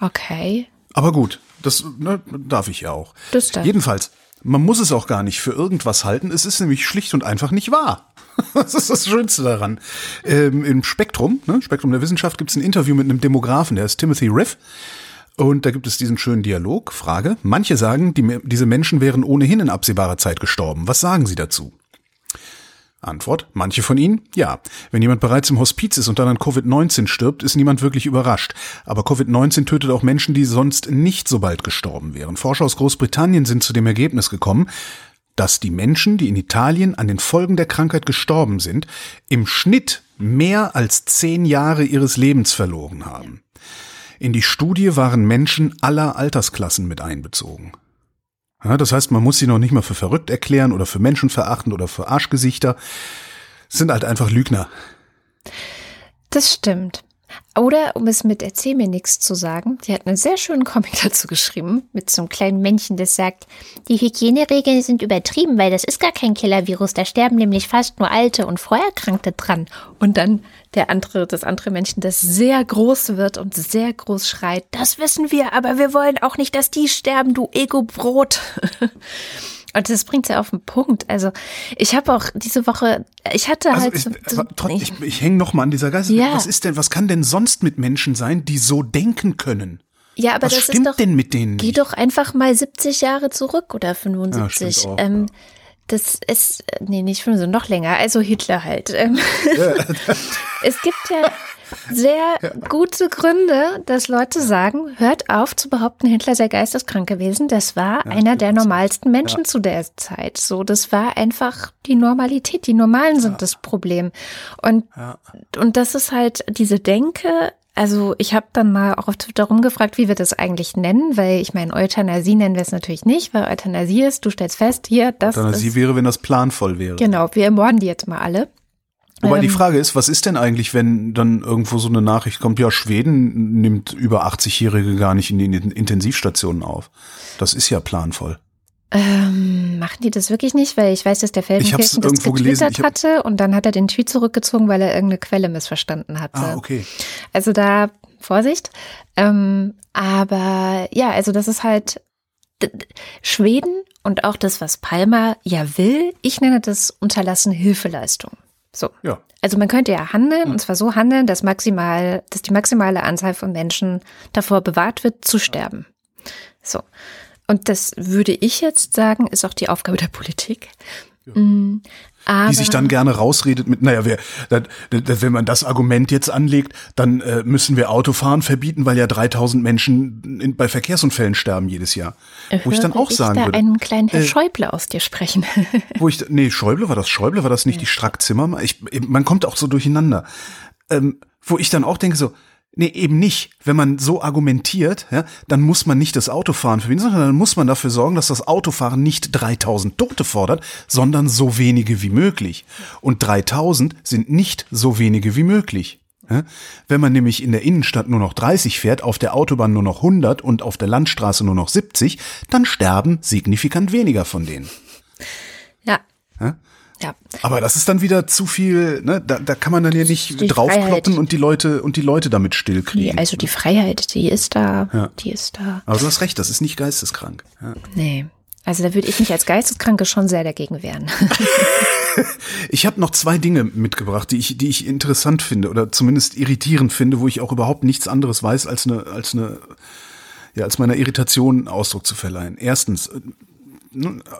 Okay. Aber gut, das ne, darf ich ja auch. Das darf. Jedenfalls, man muss es auch gar nicht für irgendwas halten. Es ist nämlich schlicht und einfach nicht wahr. [laughs] Das ist das Schönste daran. Ähm, Im Spektrum, ne, Spektrum der Wissenschaft, gibt es ein Interview mit einem Demografen, der ist Timothy Riff. Und da gibt es diesen schönen Dialog. Frage. Manche sagen, die, diese Menschen wären ohnehin in absehbarer Zeit gestorben. Was sagen Sie dazu? Antwort. Manche von ihnen? Ja. Wenn jemand bereits im Hospiz ist und dann an Covid-19 stirbt, ist niemand wirklich überrascht. Aber Covid-19 tötet auch Menschen, die sonst nicht so bald gestorben wären. Forscher aus Großbritannien sind zu dem Ergebnis gekommen, dass die Menschen, die in Italien an den Folgen der Krankheit gestorben sind, im Schnitt mehr als zehn Jahre ihres Lebens verloren haben. In die Studie waren Menschen aller Altersklassen mit einbezogen. Ja, das heißt, man muss sie noch nicht mal für verrückt erklären oder für menschenverachtend oder für Arschgesichter. Es sind halt einfach Lügner. Das stimmt. Oder, um es mit Erzähl mir nichts zu sagen, die hat einen sehr schönen Comic [laughs] dazu geschrieben, mit so einem kleinen Männchen, das sagt, die Hygieneregeln sind übertrieben, weil das ist gar kein Killer-Virus, da sterben nämlich fast nur Alte und Vorerkrankte dran. Und dann der andere, das andere Männchen, das sehr groß wird und sehr groß schreit, das wissen wir, aber wir wollen auch nicht, dass die sterben, du Ego-Brot. [laughs] Und das bringt ja auf den Punkt. Also ich habe auch diese Woche, ich hatte Also halt ich, so, so aber trotzdem, ich, ich hänge noch mal an dieser Geist. Ja. Was ist denn, was kann denn sonst mit Menschen sein, die so denken können? ja, aber was das stimmt ist doch, denn mit denen Geh nicht? doch einfach mal 70 Jahre zurück oder 75. stimmt auch, ähm, Das ist, nee, nicht 75, noch länger, also Hitler halt. Ähm, [laughs] es gibt ja sehr gute Gründe, dass Leute sagen, hört auf zu behaupten, Hitler sei geisteskrank gewesen. Das war einer der normalsten Menschen zu der Zeit. So, das war einfach die Normalität. Die Normalen sind das Problem. Und, und das ist halt diese Denke, also ich habe dann mal auch auf Twitter rumgefragt, wie wir das eigentlich nennen, weil ich meine, Euthanasie nennen wir es natürlich nicht, weil Euthanasie ist, du stellst fest, hier, das Euthanasie ist, wäre, wenn das planvoll wäre. genau, wir ermorden die jetzt mal alle. Wobei die Ähm, Frage ist, was ist denn eigentlich, wenn dann irgendwo so eine Nachricht kommt, ja, Schweden nimmt über 80-Jährige gar nicht in die Intensivstationen auf. Das ist ja planvoll. Ähm, machen die das wirklich nicht? Weil ich weiß, dass der Feldenkirchen das getwittert hab- hatte und dann hat er den Tweet zurückgezogen, weil er irgendeine Quelle missverstanden hatte. Ah, okay. Also da Vorsicht. Ähm, aber ja, also das ist halt Schweden und auch das, was Palmer ja will. Ich nenne das unterlassen Hilfeleistung. So. Ja. Also man könnte ja handeln, und zwar so handeln, dass maximal, dass die maximale Anzahl von Menschen davor bewahrt wird, zu sterben. So. Und das würde ich jetzt sagen, ist auch die Aufgabe der Politik. Mm, Aber, Die sich dann gerne rausredet mit, naja, das, wenn man das Argument jetzt anlegt, dann äh, müssen wir Autofahren verbieten, weil ja 3000 Menschen in, bei Verkehrsunfällen sterben jedes Jahr. Wo ich dann höre auch sagen da würde, einen kleinen Herr äh, Schäuble aus dir sprechen. [laughs] wo ich, nee, Schäuble war das, Schäuble war das nicht die Strack Zimmermann? Ich, man kommt auch so durcheinander. Ähm, wo ich dann auch denke so, Nee, eben nicht. Wenn man so argumentiert, ja, dann muss man nicht das Autofahren verbieten, sondern dann muss man dafür sorgen, dass das Autofahren nicht 3000 Tote fordert, sondern so wenige wie möglich. Und 3000 sind nicht so wenige wie möglich. Ja? Wenn man nämlich in der Innenstadt nur noch 30 fährt, auf der Autobahn nur noch 100 und auf der Landstraße nur noch 70, dann sterben signifikant weniger von denen. Ja. Ja? Ja. Aber das ist dann wieder zu viel, ne? Da, da kann man dann ja nicht Die draufkloppen und die Leute und die Leute damit stillkriegen. also die Freiheit, die ist da. Ja. Die ist da. Aber du hast recht, das ist nicht geisteskrank. Ja. Nee. Also da würde ich mich als Geisteskranke schon sehr dagegen wehren. [laughs] Ich habe noch zwei Dinge mitgebracht, die ich, die ich interessant finde oder zumindest irritierend finde, wo ich auch überhaupt nichts anderes weiß, als eine, als eine, ja, als meiner Irritation Ausdruck zu verleihen. Erstens,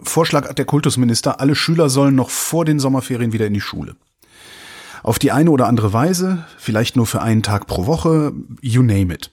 Vorschlag der Kultusminister, alle Schüler sollen noch vor den Sommerferien wieder in die Schule. Auf die eine oder andere Weise, vielleicht nur für einen Tag pro Woche, you name it.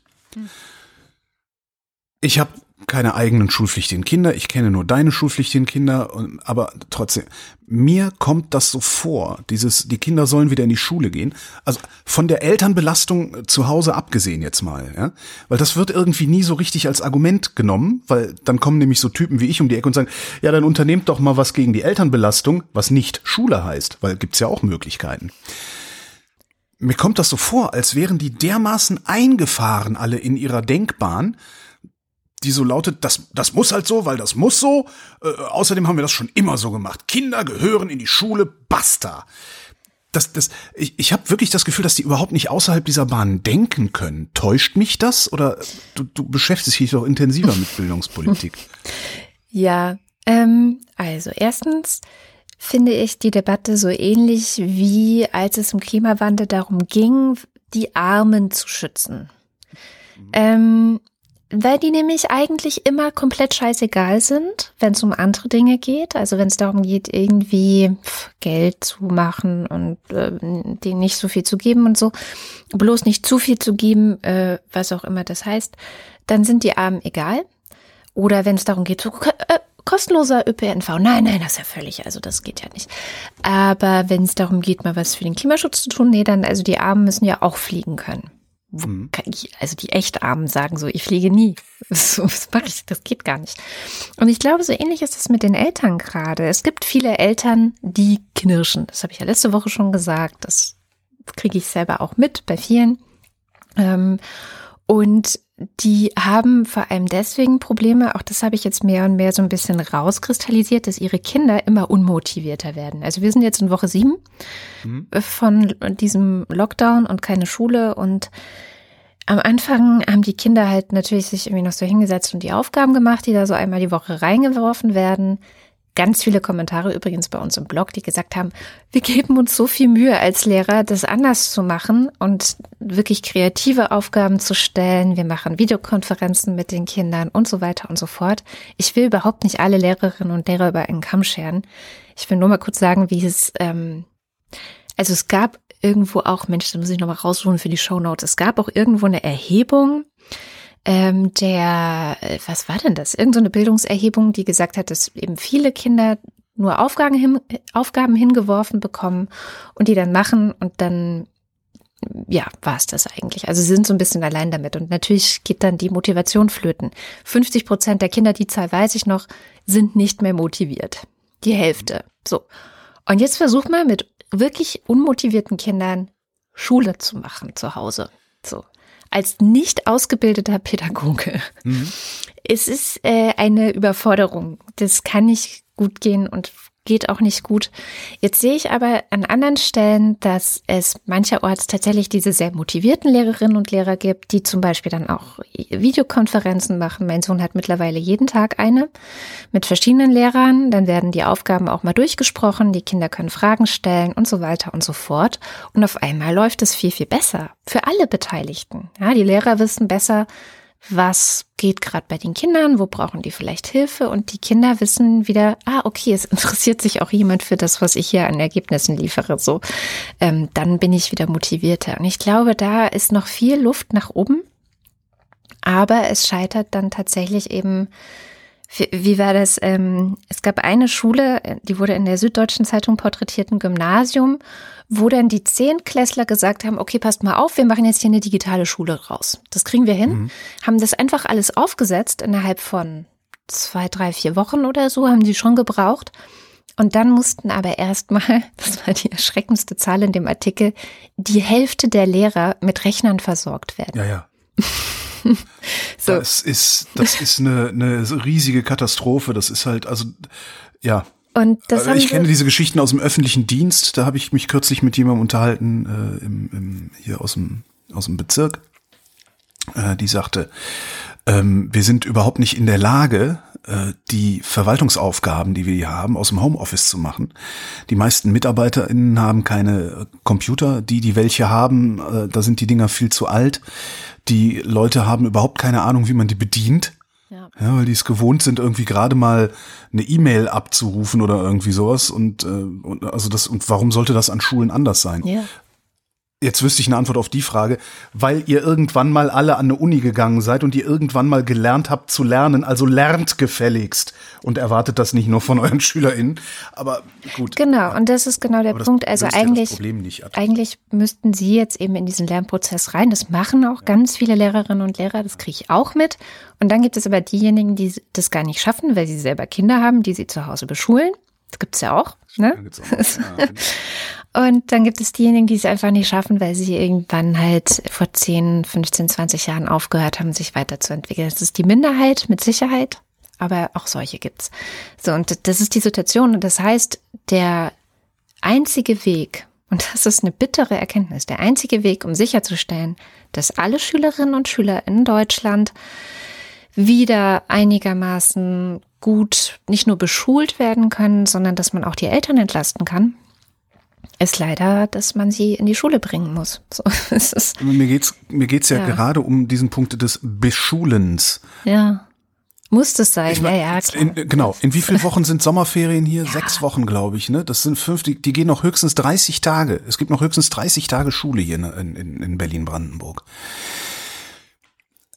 Ich habe keine eigenen schulpflichtigen Kinder, ich kenne nur deine schulpflichtigen Kinder, aber trotzdem, mir kommt das so vor, dieses, die Kinder sollen wieder in die Schule gehen, also von der Elternbelastung zu Hause abgesehen jetzt mal, ja, weil das wird irgendwie nie so richtig als Argument genommen, weil dann kommen nämlich so Typen wie ich um die Ecke und sagen, ja, dann unternehmt doch mal was gegen die Elternbelastung, was nicht Schule heißt, weil gibt's ja auch Möglichkeiten. Mir kommt das so vor, als wären die dermaßen eingefahren alle in ihrer Denkbahn, die so lautet, das, das muss halt so, weil das muss so. Äh, außerdem haben wir das schon immer so gemacht. Kinder gehören in die Schule, basta. Das, das, ich ich habe wirklich das Gefühl, dass die überhaupt nicht außerhalb dieser Bahn denken können. Täuscht mich das? Oder du, du beschäftigst dich doch intensiver mit Bildungspolitik. [laughs] Ja, ähm, also erstens finde ich die Debatte so ähnlich wie als es im Klimawandel darum ging, die Armen zu schützen. Ähm, weil die nämlich eigentlich immer komplett scheißegal sind, wenn es um andere Dinge geht. Also wenn es darum geht, irgendwie Geld zu machen und äh, denen nicht so viel zu geben und so, bloß nicht zu viel zu geben, äh, was auch immer das heißt, dann sind die Armen egal. Oder wenn es darum geht, so, äh, kostenloser ÖPNV. Nein, nein, das ist ja völlig, also das geht ja nicht. Aber wenn es darum geht, mal was für den Klimaschutz zu tun, nee, dann, also die Armen müssen ja auch fliegen können. Kann ich- Also die echt Armen sagen so, ich fliege nie. [laughs] So, mache ich? Das geht gar nicht. Und ich glaube, so ähnlich ist es mit den Eltern gerade. Es gibt viele Eltern, die knirschen. Das habe ich ja letzte Woche schon gesagt. Das kriege ich selber auch mit bei vielen. Ähm, und die haben vor allem deswegen Probleme, auch das habe ich jetzt mehr und mehr so ein bisschen rauskristallisiert, dass ihre Kinder immer unmotivierter werden. Also wir sind jetzt in Woche sieben von diesem Lockdown und keine Schule und am Anfang haben die Kinder halt natürlich sich irgendwie noch so hingesetzt und die Aufgaben gemacht, die da so einmal die Woche reingeworfen werden. Ganz viele Kommentare übrigens bei uns im Blog, die gesagt haben, wir geben uns so viel Mühe als Lehrer, das anders zu machen und wirklich kreative Aufgaben zu stellen. Wir machen Videokonferenzen mit den Kindern und so weiter und so fort. Ich will überhaupt nicht alle Lehrerinnen und Lehrer über einen Kamm scheren. Ich will nur mal kurz sagen, wie es, ähm, also es gab irgendwo auch, Mensch, da muss ich nochmal rausholen für die Shownotes. Es gab auch irgendwo eine Erhebung, ähm, der, äh, was war denn das? Irgend so eine Bildungserhebung, die gesagt hat, dass eben viele Kinder nur Aufgaben, hin, Aufgaben hingeworfen bekommen und die dann machen und dann, ja, war es das eigentlich. Also sie sind so ein bisschen allein damit und natürlich geht dann die Motivation flöten. 50 Prozent der Kinder, die Zahl weiß ich noch, sind nicht mehr motiviert. Die Hälfte. So. Und jetzt versuch mal mit wirklich unmotivierten Kindern Schule zu machen zu Hause. So. Als nicht ausgebildeter Pädagoge. Es ist äh, eine Überforderung. Das kann nicht gut gehen und geht auch nicht gut. Jetzt sehe ich aber an anderen Stellen, dass es mancherorts tatsächlich diese sehr motivierten Lehrerinnen und Lehrer gibt, die zum Beispiel dann auch Videokonferenzen machen. Mein Sohn hat mittlerweile jeden Tag eine mit verschiedenen Lehrern. Dann werden die Aufgaben auch mal durchgesprochen. Die Kinder können Fragen stellen und so weiter und so fort. Und auf einmal läuft es viel, viel besser für alle Beteiligten. Ja, die Lehrer wissen besser, was geht gerade bei den Kindern, wo brauchen die vielleicht Hilfe? Und die Kinder wissen wieder, ah, okay, es [laughs] interessiert sich auch jemand für das, was ich hier an Ergebnissen liefere, so, ähm, dann bin ich wieder motivierter. Und ich glaube, da ist noch viel Luft nach oben, aber es scheitert dann tatsächlich eben Wie, war das? Ähm, es gab eine Schule, die wurde in der Süddeutschen Zeitung porträtiert, ein Gymnasium, wo dann die Zehntklässler gesagt haben, okay, passt mal auf, wir machen jetzt hier eine digitale Schule raus. Das kriegen wir hin. Mhm. Haben das einfach alles aufgesetzt innerhalb von zwei, drei, vier Wochen oder so, haben die schon gebraucht. Und dann mussten aber erstmal, [laughs] das war die erschreckendste Zahl in dem Artikel, die Hälfte der Lehrer mit Rechnern versorgt werden. Ja, ja. [laughs] [laughs] so. Das ist, das ist eine, eine riesige Katastrophe. Das ist halt, also, ja. Und das ich kenne diese Geschichten aus dem öffentlichen Dienst. Da habe ich mich kürzlich mit jemandem unterhalten, äh, im, im, hier aus dem, aus dem Bezirk. Äh, die sagte, ähm, wir sind überhaupt nicht in der Lage, äh, die Verwaltungsaufgaben, die wir hier haben, aus dem Homeoffice zu machen. Die meisten MitarbeiterInnen haben keine Computer. Die, die welche haben, äh, da sind die Dinger viel zu alt. Die Leute haben überhaupt keine Ahnung, wie man die bedient. Ja. ja, weil die es gewohnt sind, irgendwie gerade mal eine E-Mail abzurufen oder irgendwie sowas. Und, äh, und also das, und warum sollte das an Schulen anders sein? Ja. Jetzt wüsste ich eine Antwort auf die Frage, weil ihr irgendwann mal alle an eine Uni gegangen seid und ihr irgendwann mal gelernt habt zu lernen, also lernt gefälligst und erwartet das nicht nur von euren [laughs] SchülerInnen, aber gut. Genau, und das ist genau der Punkt. Also eigentlich, ja eigentlich müssten sie jetzt eben in diesen Lernprozess rein. Das machen auch ja. ganz viele Lehrerinnen und Lehrer, das kriege ich auch mit. Und dann gibt es aber diejenigen, die das gar nicht schaffen, weil sie selber Kinder haben, die sie zu Hause beschulen. Das gibt's ja auch. Ne? Ja, [laughs] Und dann gibt es diejenigen, die es einfach nicht schaffen, weil sie irgendwann halt vor 10, 15, 20 Jahren aufgehört haben, sich weiterzuentwickeln. Das ist die Minderheit mit Sicherheit, aber auch solche gibt's. So, und das ist die Situation. Und das heißt, der einzige Weg, und das ist eine bittere Erkenntnis, der einzige Weg, um sicherzustellen, dass alle Schülerinnen und Schüler in Deutschland wieder einigermaßen gut nicht nur beschult werden können, sondern dass man auch die Eltern entlasten kann, ist leider, dass man sie in die Schule bringen muss. [laughs] So, es ist, mir geht's mir geht's ja, ja, gerade um diesen Punkt des Beschulens. Ja. Muss es sein, ich mein, ja, ja, klar. In, genau. In wie vielen [laughs] Wochen sind Sommerferien hier? Ja. Sechs Wochen, glaube ich, ne? Das sind fünf, die, die gehen noch höchstens 30 Tage. Es gibt noch höchstens 30 Tage Schule hier in, in, in Berlin-Brandenburg.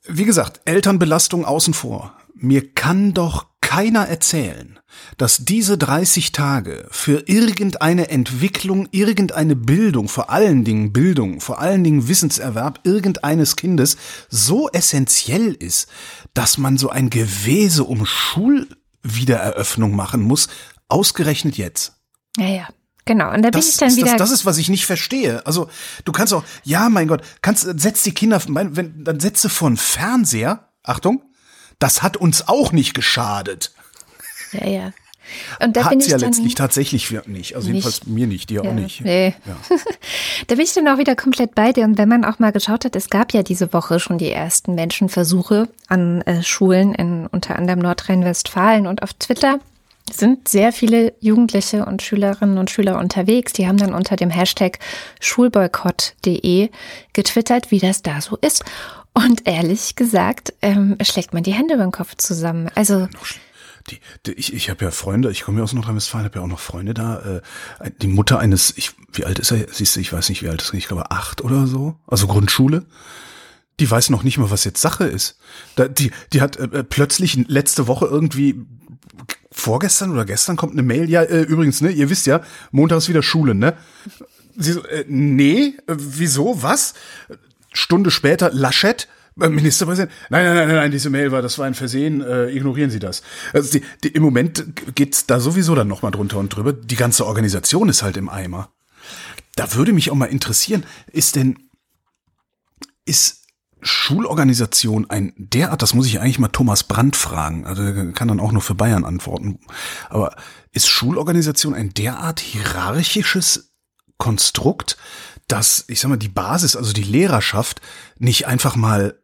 Wie gesagt, Elternbelastung außen vor. Mir kann doch keiner erzählen, dass diese 30 Tage für irgendeine Entwicklung, irgendeine Bildung, vor allen Dingen Bildung, vor allen Dingen Wissenserwerb irgendeines Kindes so essentiell ist, dass man so ein Gewese um Schulwiedereröffnung machen muss, ausgerechnet jetzt. Ja. Genau, und da das, bin ich dann wieder. Das, das ist, was ich nicht verstehe. Also, du kannst auch, ja, mein Gott, kannst, setz die Kinder, wenn, dann setze von Fernseher, Achtung, das hat uns auch nicht geschadet. Ja, ja. Und da Hat's bin ich ja letztlich tatsächlich nicht. Also nicht. jedenfalls mir nicht, dir ja, auch nicht. Nee. Ja. [laughs] da bin ich dann auch wieder komplett bei dir. Und wenn man auch mal geschaut hat, es gab ja diese Woche schon die ersten Menschenversuche an äh, Schulen in unter anderem Nordrhein-Westfalen und auf Twitter sind sehr viele Jugendliche und Schülerinnen und Schüler unterwegs. Die haben dann unter dem Hashtag schulboykott.de getwittert, wie das da so ist. Und ehrlich gesagt, ähm, schlägt man die Hände über den Kopf zusammen. Also die, die, ich, ich habe ja Freunde, ich komme ja aus Nordrhein-Westfalen, habe ja auch noch Freunde da. Äh, die Mutter eines, ich, wie alt ist er? Siehst du, ich weiß nicht, wie alt ist er, ich glaube acht oder so, also Grundschule. Die weiß noch nicht mal, was jetzt Sache ist. Da, die, die hat äh, plötzlich letzte Woche irgendwie vorgestern oder gestern kommt eine Mail. Ja, äh, übrigens, ne, ihr wisst ja, Montag ist wieder Schule, ne? Sie so, äh, nee, äh, wieso, was? Stunde später, Laschet, äh, Ministerpräsident, nein, nein, nein, nein, diese Mail war, das war ein Versehen, äh, ignorieren Sie das. Also die, die, im Moment geht's da sowieso dann nochmal drunter und drüber. Die ganze Organisation ist halt im Eimer. Da würde mich auch mal interessieren, ist denn, ist Schulorganisation ein derart, das muss ich eigentlich mal Thomas Brandt fragen, also kann dann auch nur für Bayern antworten, aber ist Schulorganisation ein derart hierarchisches Konstrukt, dass, ich sag mal, die Basis, also die Lehrerschaft, nicht einfach mal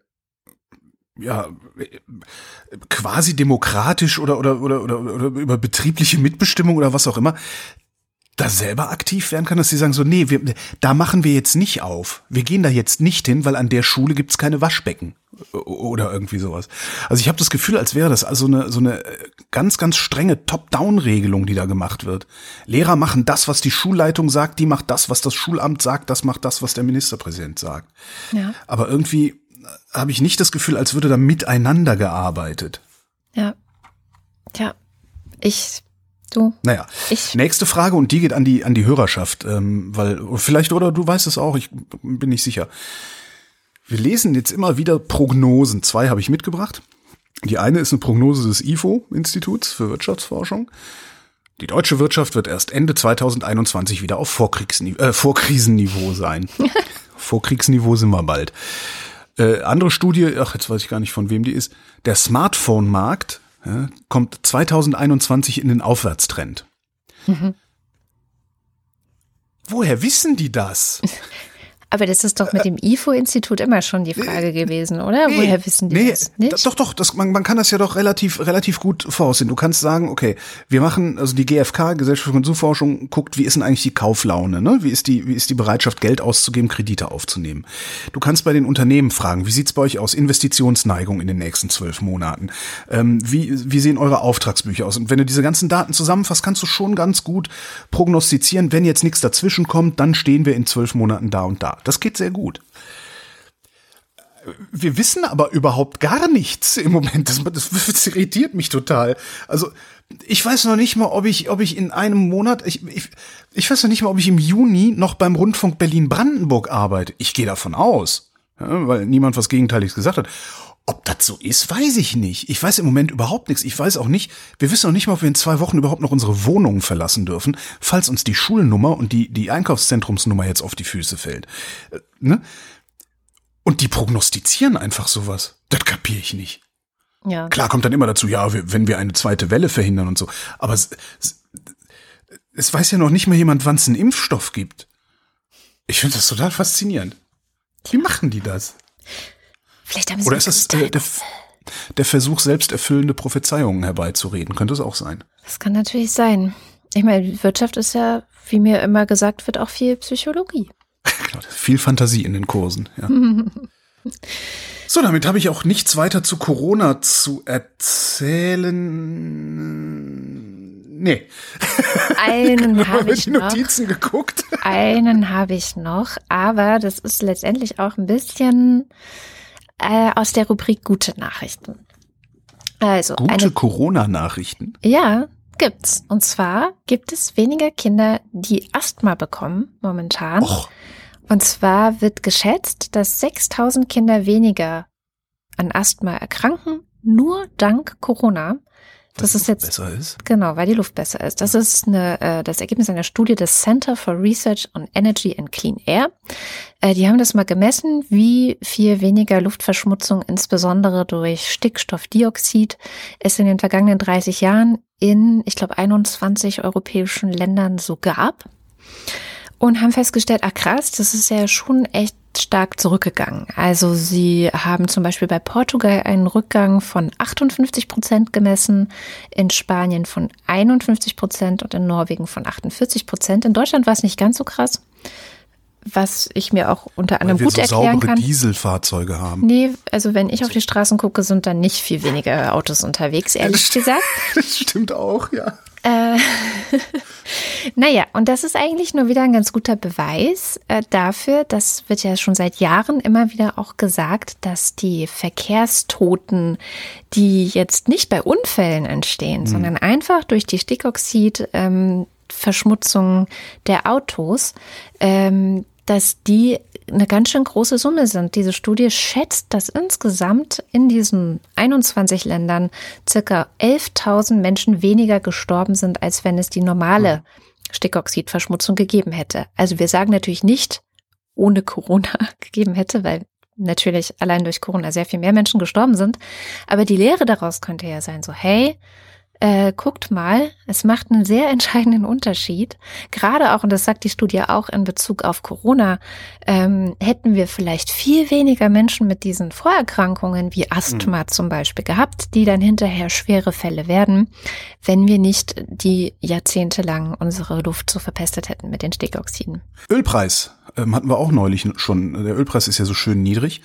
ja, quasi demokratisch oder, oder, oder, oder, oder über betriebliche Mitbestimmung oder was auch immer, da selber aktiv werden kann, dass sie sagen so, nee, wir, da machen wir jetzt nicht auf. Wir gehen da jetzt nicht hin, weil an der Schule gibt's keine Waschbecken oder irgendwie sowas. Also ich habe das Gefühl, als wäre das also eine, so eine ganz, ganz strenge Top-Down-Regelung, die da gemacht wird. Lehrer machen das, was die Schulleitung sagt, die macht das, was das Schulamt sagt, das macht das, was der Ministerpräsident sagt. Ja. Aber irgendwie habe ich nicht das Gefühl, als würde da miteinander gearbeitet. Ja. Tja, ich, du. Naja, Ich- nächste Frage und die geht an die, an die Hörerschaft, ähm, weil vielleicht, oder du weißt es auch, ich bin nicht sicher. Wir lesen jetzt immer wieder Prognosen. Zwei habe ich mitgebracht. Die eine ist eine Prognose des IFO-Instituts für Wirtschaftsforschung. Die deutsche Wirtschaft wird erst Ende 2021 wieder auf Vorkriegsniveau, äh, Vorkrisenniveau sein. [laughs] Vorkriegsniveau sind wir bald. Äh, andere Studie, ach, jetzt weiß ich gar nicht von wem die ist. Der Smartphone-Markt ja, kommt 2021 in den Aufwärtstrend. Woher wissen die das? [laughs] Aber das ist doch mit dem IFO-Institut immer schon die Frage gewesen, oder? Woher wissen die nee, das? Nicht? Das, doch, doch, das, man, man kann das ja doch relativ, relativ gut voraussehen. Du kannst sagen, okay, wir machen, also die GfK, Gesellschaft für Konsumforschung, guckt, wie ist denn eigentlich die Kauflaune, ne? Wie ist die, wie ist die Bereitschaft, Geld auszugeben, Kredite aufzunehmen? Du kannst bei den Unternehmen fragen, wie sieht's bei euch aus? Investitionsneigung in den nächsten zwölf Monaten. Ähm, wie, wie sehen eure Auftragsbücher aus? Und wenn du diese ganzen Daten zusammenfasst, kannst du schon ganz gut prognostizieren, wenn jetzt nichts dazwischen kommt, dann stehen wir in zwölf Monaten da und da. Das geht sehr gut. Wir wissen aber überhaupt gar nichts im Moment. Das, das, das [laughs] irritiert mich total. Also ich weiß noch nicht mal, ob ich, ob ich in einem Monat, ich, ich, ich weiß noch nicht mal, ob ich im Juni noch beim Rundfunk Berlin-Brandenburg arbeite. Ich gehe davon aus, ja, weil niemand was Gegenteiliges gesagt hat. Ob das so ist, weiß ich nicht. Ich weiß im Moment überhaupt nichts. Ich weiß auch nicht, wir wissen noch nicht mal, ob wir in zwei Wochen überhaupt noch unsere Wohnungen verlassen dürfen, falls uns die Schulnummer und die, die Einkaufszentrumsnummer jetzt auf die Füße fällt. Äh, ne? Und die prognostizieren einfach sowas. Das kapiere ich nicht. ja. Klar kommt dann immer dazu, ja, wenn wir eine zweite Welle verhindern und so. Aber es, es, es weiß ja noch nicht mal jemand, wann es einen Impfstoff gibt. Ich finde das total faszinierend. Wie machen die das? Vielleicht haben sie Oder ist das äh, der, der Versuch, selbsterfüllende Prophezeiungen herbeizureden? Könnte es auch sein. Das kann natürlich sein. Ich meine, Wirtschaft ist ja, wie mir immer gesagt wird, auch viel Psychologie. [laughs] Viel Fantasie in den Kursen. Ja. so, damit habe ich auch nichts weiter zu Corona zu erzählen. Nee, [laughs] Einen habe ich die noch. Notizen geguckt. Einen habe ich noch, aber das ist letztendlich auch ein bisschen äh, aus der Rubrik gute Nachrichten. Also Gute Corona-Nachrichten. Ja, gibt's. Und zwar gibt es weniger Kinder, die Asthma bekommen momentan. Och, Und zwar wird geschätzt, dass 6000 Kinder weniger an Asthma erkranken, nur dank Corona. Das ist jetzt besser ist. Genau, weil die Luft besser ist. Das ist eine, äh, das Ergebnis einer Studie des Center for Research on Energy and Clean Air. Äh, die haben das mal gemessen, wie viel weniger Luftverschmutzung, insbesondere durch Stickstoffdioxid, es in den vergangenen 30 Jahren in, ich glaube, 21 europäischen Ländern so gab. Und haben festgestellt, ah krass, das ist ja schon echt stark zurückgegangen. Also sie haben zum Beispiel bei Portugal einen Rückgang von 58 Prozent gemessen, in Spanien von 51 Prozent und in Norwegen von 48 Prozent. In Deutschland war es nicht ganz so krass, was ich mir auch unter anderem gut so erklären saubere kann. Dieselfahrzeuge haben. Nee, also wenn ich auf die Straßen gucke, sind da nicht viel weniger Autos unterwegs, ehrlich gesagt. [laughs] Das stimmt auch, ja. Äh, [laughs] naja, und das ist eigentlich nur wieder ein ganz guter Beweis äh, dafür, das wird ja schon seit Jahren immer wieder auch gesagt, dass die Verkehrstoten, die jetzt nicht bei Unfällen entstehen, sondern einfach durch die Stickoxid, ähm, Verschmutzung der Autos, ähm, dass die eine ganz schön große Summe sind. Diese Studie schätzt, dass insgesamt in diesen 21 Ländern circa 11.000 Menschen weniger gestorben sind, als wenn es die normale Stickoxidverschmutzung gegeben hätte. Also wir sagen natürlich nicht ohne Corona [laughs] gegeben hätte, weil natürlich allein durch Corona sehr viel mehr Menschen gestorben sind. Aber die Lehre daraus könnte ja sein, so hey, äh, guckt mal, es macht einen sehr [laughs] entscheidenden Unterschied. Gerade auch, und das sagt die Studie auch in Bezug auf Corona, ähm, hätten wir vielleicht viel weniger Menschen mit diesen Vorerkrankungen wie Asthma zum Beispiel gehabt, die dann hinterher schwere Fälle werden, wenn wir nicht die jahrzehntelang unsere Luft so verpestet hätten mit den Stickoxiden. Ölpreis ähm, hatten wir auch neulich schon. Der Ölpreis ist ja so schön niedrig.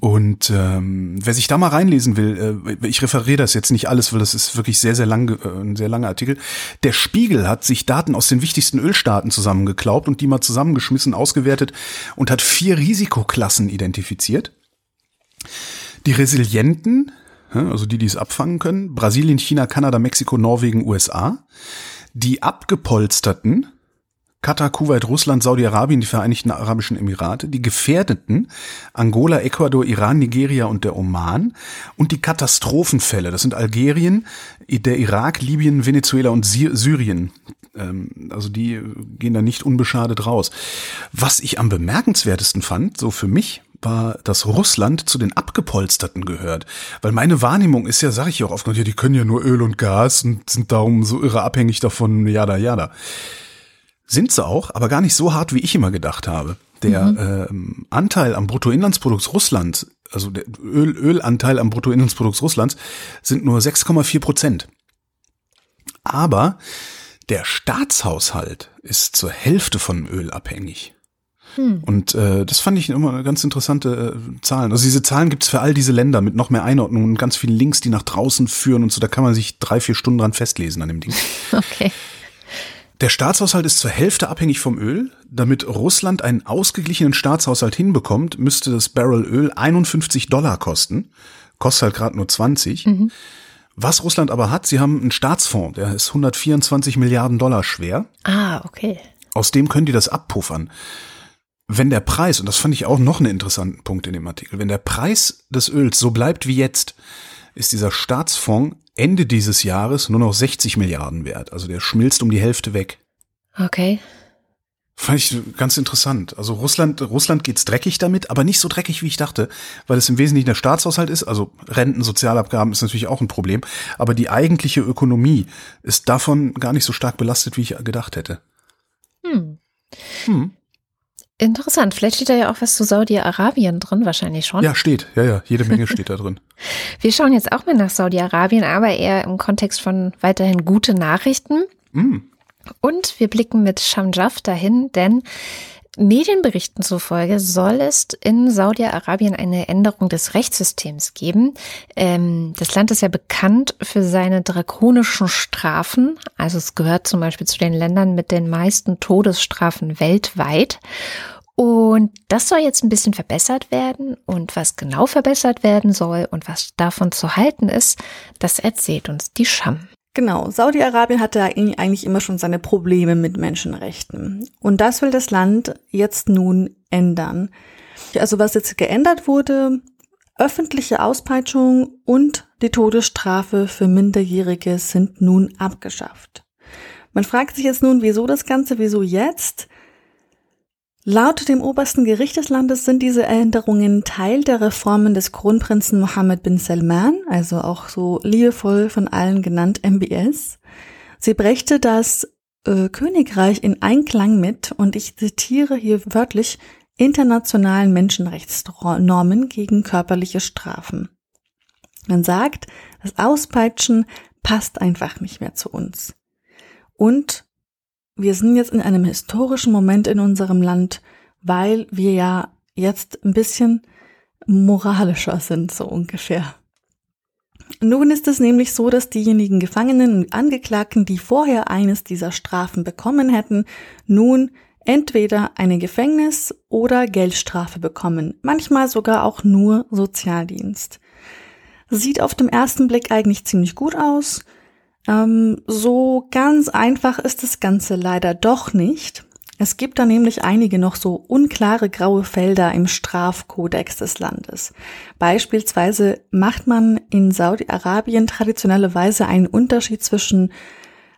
Und ähm, wer sich da mal reinlesen will, äh, ich referiere das jetzt nicht alles, weil das ist wirklich sehr, sehr lang, äh, ein sehr langer Artikel. Der Spiegel hat sich Daten aus den wichtigsten Ölstaaten zusammengeklaubt und die mal zusammengeschmissen, ausgewertet und hat vier Risikoklassen identifiziert. Die resilienten, also die, die es abfangen können, Brasilien, China, Kanada, Mexiko, Norwegen, USA. Die abgepolsterten, Katar, Kuwait, Russland, Saudi-Arabien, die Vereinigten Arabischen Emirate, die Gefährdeten, Angola, Ecuador, Iran, Nigeria und der Oman und die Katastrophenfälle, das sind Algerien, der Irak, Libyen, Venezuela und Syrien. Ähm, also die gehen da nicht unbeschadet raus. Was ich am bemerkenswertesten fand, so für mich, war, dass Russland zu den Abgepolsterten gehört. Weil meine Wahrnehmung ist ja, sage ich auch oft, ja, die können ja nur Öl und Gas und sind darum so irre abhängig davon, jada, jada. Sind sie auch, aber gar nicht so hart, wie ich immer gedacht habe. Der mhm. ähm, Anteil am Bruttoinlandsprodukt Russlands, also der Öl, Ölanteil am Bruttoinlandsprodukt Russlands, sind nur 6,4 Prozent. Aber der Staatshaushalt ist zur Hälfte von Öl abhängig. Hm. Und äh, das fand ich immer eine ganz interessante äh, Zahlen. Also diese Zahlen gibt's für all diese Länder mit noch mehr Einordnungen und ganz vielen Links, die nach draußen führen und so. Da kann man sich drei, vier Stunden dran festlesen an dem Ding. [laughs] Okay. Der Staatshaushalt ist zur Hälfte abhängig vom Öl. Damit Russland einen ausgeglichenen Staatshaushalt hinbekommt, müsste das Barrel Öl 51 Dollar kosten. Kostet halt gerade nur 20. Mhm. Was Russland aber hat, sie haben einen Staatsfonds, der ist 124 Milliarden Dollar schwer. Ah, okay. Aus dem können die das abpuffern. Wenn der Preis, und das fand ich auch noch einen interessanten Punkt in dem Artikel, wenn der Preis des Öls so bleibt wie jetzt, ist dieser Staatsfonds Ende dieses Jahres nur noch 60 Milliarden wert. Also der schmilzt um die Hälfte weg. Okay. Fand ich ganz interessant. Also Russland, Russland geht's dreckig damit, aber nicht so dreckig, wie ich dachte, weil es im Wesentlichen der Staatshaushalt ist. Also Renten, Sozialabgaben ist natürlich auch ein Problem, aber die eigentliche Ökonomie ist davon gar nicht so stark belastet, wie ich gedacht hätte. Hm. Hm. Interessant. Vielleicht steht da ja auch was zu Saudi-Arabien drin, wahrscheinlich schon. Ja, steht. Ja, ja, jede Menge steht da drin. [laughs] Wir schauen jetzt auch mal nach Saudi-Arabien, aber eher im Kontext von weiterhin gute Nachrichten. Mm. Und wir blicken mit Shamjaf dahin, denn Medienberichten zufolge soll es in Saudi-Arabien eine Änderung des Rechtssystems geben. Ähm, das Land ist ja bekannt für seine drakonischen Strafen. Also es gehört zum Beispiel zu den Ländern mit den meisten Todesstrafen weltweit. Und das soll jetzt ein bisschen verbessert werden. Und was genau verbessert werden soll und was davon zu halten ist, das erzählt uns die Scham. Genau, Saudi-Arabien hatte eigentlich immer schon seine Probleme mit Menschenrechten. Und das will das Land jetzt nun ändern. Also was jetzt geändert wurde, öffentliche Auspeitschung und die Todesstrafe für Minderjährige sind nun abgeschafft. Man fragt sich jetzt nun, wieso das Ganze, wieso jetzt? Laut dem obersten Gericht des Landes sind diese Änderungen Teil der Reformen des Kronprinzen Mohammed bin Salman, also auch so liebevoll von allen genannt MBS. Sie brächte das äh, Königreich in Einklang mit, und ich zitiere hier wörtlich, internationalen Menschenrechtsnormen gegen körperliche Strafen. Man sagt, das Auspeitschen passt einfach nicht mehr zu uns. Und wir sind jetzt in einem historischen Moment in unserem Land, weil wir ja jetzt ein bisschen moralischer sind, so ungefähr. Nun ist es nämlich so, dass diejenigen Gefangenen und Angeklagten, die vorher eines dieser Strafen bekommen hätten, nun entweder eine Gefängnis- oder Geldstrafe bekommen, manchmal sogar auch nur Sozialdienst. Sieht auf dem ersten Blick eigentlich ziemlich gut aus. Ähm, so ganz einfach ist das Ganze leider doch nicht. Es gibt da nämlich einige noch so unklare graue Felder im Strafkodex des Landes. Beispielsweise macht man in Saudi-Arabien traditionellerweise einen Unterschied zwischen,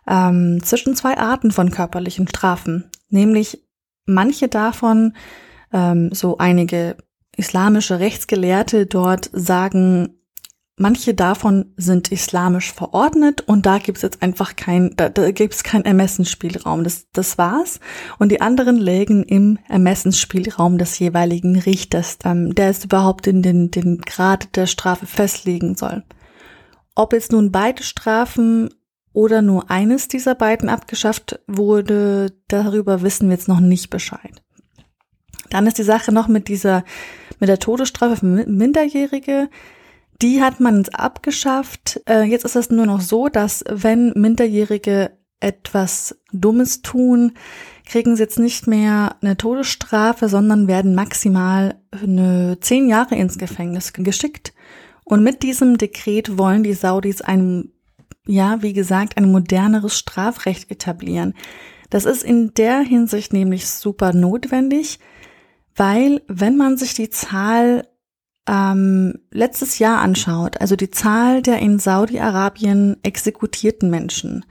ähm, zwischen zwei Arten von körperlichen Strafen. Nämlich manche davon, ähm, so einige islamische Rechtsgelehrte dort sagen, Manche davon sind islamisch verordnet und da gibt es jetzt einfach kein, da, da gibt es keinen Ermessensspielraum. Das, das war's. Und die anderen lägen im Ermessensspielraum des jeweiligen Richters, ähm, der es überhaupt in den, den Grad der Strafe festlegen soll. Ob jetzt nun beide Strafen oder nur eines dieser beiden abgeschafft wurde, darüber wissen wir jetzt noch nicht Bescheid. Dann ist die Sache noch mit dieser, mit der Todesstrafe für Minderjährige. Die hat man abgeschafft. Äh, jetzt ist es nur noch so, dass wenn Minderjährige etwas Dummes tun, kriegen sie jetzt nicht mehr eine Todesstrafe, sondern werden maximal eine zehn Jahre ins Gefängnis geschickt. Und mit diesem Dekret wollen die Saudis ein, ja, wie gesagt, ein moderneres Strafrecht etablieren. Das ist in der Hinsicht nämlich super notwendig, weil wenn man sich die Zahl ähm, letztes Jahr anschaut, also die Zahl der in Saudi-Arabien exekutierten Menschen,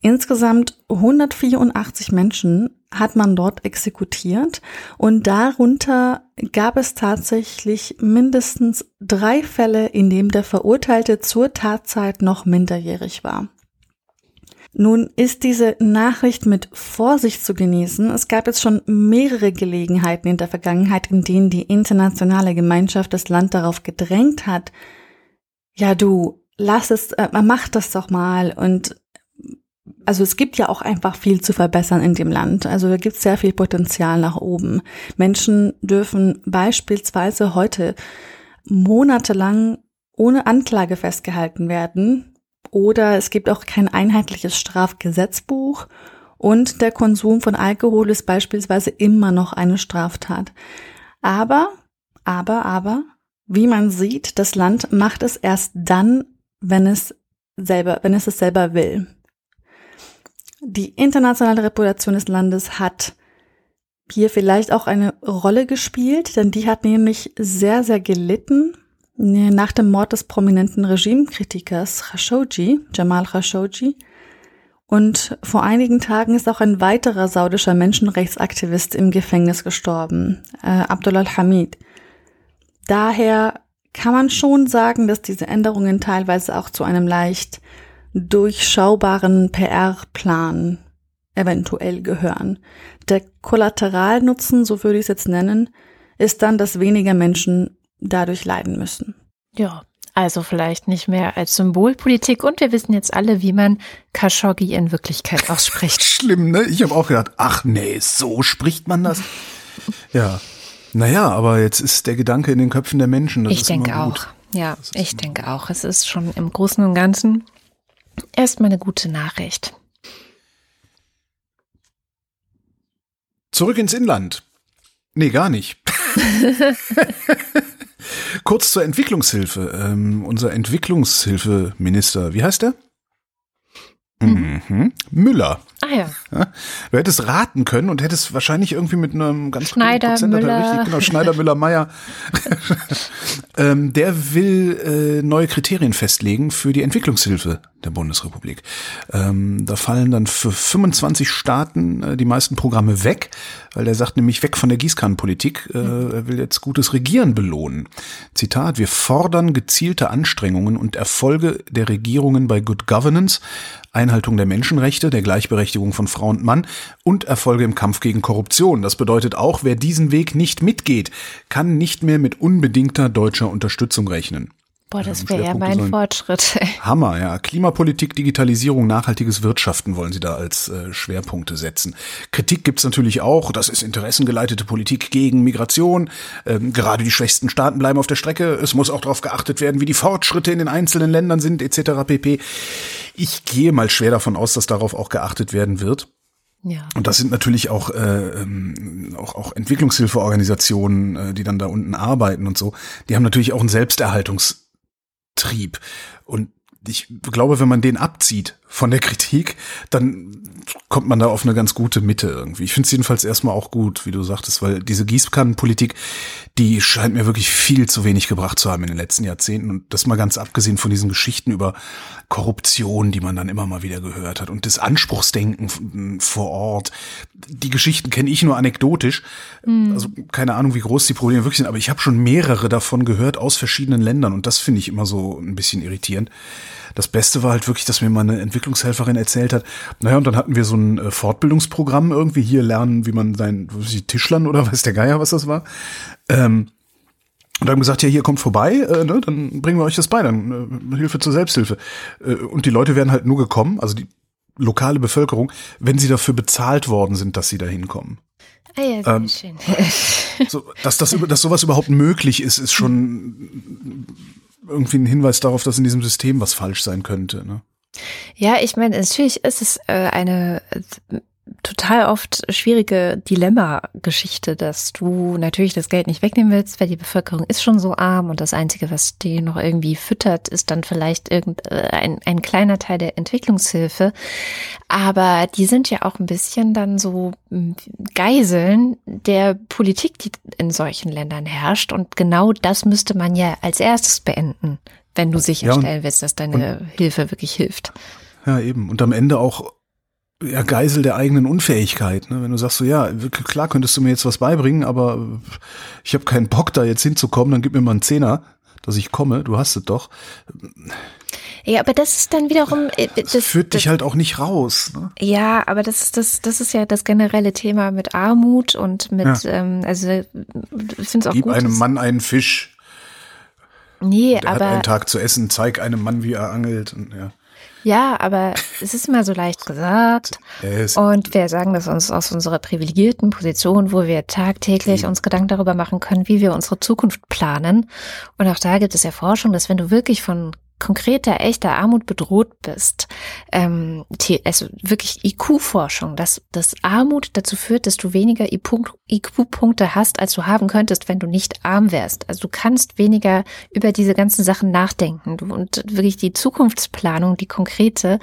insgesamt 184 Menschen hat man dort exekutiert und darunter gab es tatsächlich mindestens drei Fälle, in dem der Verurteilte zur Tatzeit noch minderjährig war. Nun ist diese Nachricht mit Vorsicht zu genießen. Es gab jetzt schon mehrere Gelegenheiten in der Vergangenheit, in denen die internationale Gemeinschaft das Land darauf gedrängt hat, ja du, lass es, äh, mach das doch mal und also es gibt ja auch einfach viel zu verbessern in dem Land. Also da gibt es sehr viel Potenzial nach oben. Menschen dürfen beispielsweise heute monatelang ohne Anklage festgehalten werden, oder es gibt auch kein einheitliches Strafgesetzbuch und der Konsum von Alkohol ist beispielsweise immer noch eine Straftat. Aber, aber, aber, wie man sieht, das Land macht es erst dann, wenn es selber, wenn es es selber will. Die internationale Reputation des Landes hat hier vielleicht auch eine Rolle gespielt, denn die hat nämlich sehr, sehr gelitten nach dem Mord des prominenten Regimekritikers Khashoggi, Jamal Khashoggi, und vor einigen Tagen ist auch ein weiterer saudischer Menschenrechtsaktivist im Gefängnis gestorben, äh, Abdullah al-Hamid. Daher kann man schon sagen, dass diese Änderungen teilweise auch zu einem leicht durchschaubaren PR-Plan eventuell gehören. Der Kollateralnutzen, so würde ich es jetzt nennen, ist dann, dass weniger Menschen dadurch leiden müssen. Ja, also vielleicht nicht mehr als Symbolpolitik und wir wissen jetzt alle, wie man Khashoggi in Wirklichkeit [laughs] ausspricht. Schlimm, ne? Ich habe auch gedacht, ach nee, so spricht man das. ja. Naja, aber jetzt ist der Gedanke in den Köpfen der Menschen. Das ich ist denke immer auch. gut. Ja, ich denke auch. Es ist schon im Großen und Ganzen erstmal eine gute Nachricht. Zurück ins Inland. Nee, gar nicht. [laughs] [laughs] Kurz zur Entwicklungshilfe. Ähm, unser Entwicklungshilfeminister, wie heißt der? Mhm. Müller. Ah ja. Ja, du hättest raten können und hättest wahrscheinlich irgendwie mit einem ganz Schneider, Müller. richtig, genau, Schneider, [laughs] Müller, Meier. [laughs] ähm, der will äh, neue Kriterien festlegen für die Entwicklungshilfe der Bundesrepublik. Ähm, da fallen dann für 25 Staaten äh, die meisten Programme weg, weil der sagt nämlich weg von der Gießkannenpolitik. Äh, er will jetzt gutes Regieren belohnen. Zitat, wir fordern gezielte Anstrengungen und Erfolge der Regierungen bei Good Governance, Einhaltung der Menschenrechte, der Gleichberechtigung von Frau und Mann und Erfolge im Kampf gegen Korruption. Das bedeutet auch, wer diesen Weg nicht mitgeht, kann nicht mehr mit unbedingter deutscher Unterstützung rechnen. Boah, das wäre ja mein sollen- Fortschritt. [laughs] Hammer, ja. Klimapolitik, Digitalisierung, nachhaltiges Wirtschaften wollen sie da als äh, Schwerpunkte setzen. Kritik gibt's natürlich auch. Das ist interessengeleitete Politik gegen Migration. Ähm, gerade die schwächsten Staaten bleiben auf der Strecke. Es muss auch darauf geachtet werden, wie die Fortschritte in den einzelnen Ländern sind, etc. pp. Ich gehe mal schwer davon aus, dass darauf auch geachtet werden wird. Ja. Und das sind natürlich auch, äh, ähm, auch, auch Entwicklungshilfeorganisationen, äh, die dann da unten arbeiten und so. Die haben natürlich auch einen Selbsterhaltungstrieb. Und ich glaube, wenn man den abzieht von der Kritik, dann kommt man da auf eine ganz gute Mitte irgendwie. Ich finde es jedenfalls erstmal auch gut, wie du sagtest, weil diese Gießkannenpolitik, die scheint mir wirklich viel zu wenig gebracht zu haben in den letzten Jahrzehnten. Und das mal ganz abgesehen von diesen Geschichten über Korruption, die man dann immer mal wieder gehört hat und das Anspruchsdenken vor Ort. Die Geschichten kenne ich nur anekdotisch. Also keine Ahnung, wie groß die Probleme wirklich sind, aber ich habe schon mehrere davon gehört aus verschiedenen Ländern und das finde ich immer so ein bisschen irritierend. Das Beste war halt wirklich, dass mir mal eine Entwicklungshelferin erzählt hat, naja, und dann hatten wir so ein äh, Fortbildungsprogramm irgendwie hier lernen, wie man sein, ich, Tischlern oder [laughs] weiß der Geier, was das war. Ähm, und haben gesagt, ja, hier kommt vorbei, äh, ne, dann bringen wir euch das bei, dann äh, Hilfe zur Selbsthilfe. Äh, und die Leute wären halt nur gekommen, also die lokale Bevölkerung, wenn sie dafür bezahlt worden sind, dass sie da hinkommen. Ah ja, sehr Ähm, schön. So, dass, das, über- dass sowas überhaupt möglich ist, ist schon irgendwie ein Hinweis darauf, dass in diesem System was falsch sein könnte. Ne? Ja, ich meine, natürlich ist es äh, eine total oft schwierige Dilemma-Geschichte, dass du natürlich das Geld nicht wegnehmen willst, weil die Bevölkerung ist schon so arm und das Einzige, was die noch irgendwie füttert, ist dann vielleicht irgendein ein kleiner Teil der Entwicklungshilfe. Aber die sind ja auch ein bisschen dann so hm, Geiseln der Politik, die in solchen Ländern herrscht. Und genau das müsste man ja als erstes beenden, wenn du sicherstellen willst, dass deine Hilfe wirklich hilft. Ja, eben. Und am Ende auch ja, Geisel der eigenen Unfähigkeit. Ne? Wenn du sagst so, ja, klar könntest du mir jetzt was beibringen, aber ich habe keinen Bock, da jetzt hinzukommen, dann gib mir mal einen Zehner, dass ich komme, du hast es doch. Ja, aber das ist dann wiederum. Äh, das, das führt dich halt auch nicht raus. Ne? Ja, aber das ist das, das ist ja das generelle Thema mit Armut und mit, ja. ähm, also ich finde es auch Gib gut. einem Mann einen Fisch. Nee, Der aber. Hat einen Tag zu essen, zeig einem Mann, wie er angelt. Und, ja. Ja, aber es ist immer so leicht gesagt. Und wir sagen das uns aus unserer privilegierten Position, wo wir tagtäglich uns Gedanken darüber machen können, wie wir unsere Zukunft planen. Und auch da gibt es ja Forschung, dass wenn du wirklich von konkreter, echter Armut bedroht bist, ähm, also wirklich IQ-Forschung, dass, dass Armut dazu führt, dass du weniger IQ-Punkte hast, als du haben könntest, wenn du nicht arm wärst. Also du kannst weniger über diese ganzen Sachen nachdenken. Und wirklich die Zukunftsplanung, die konkrete,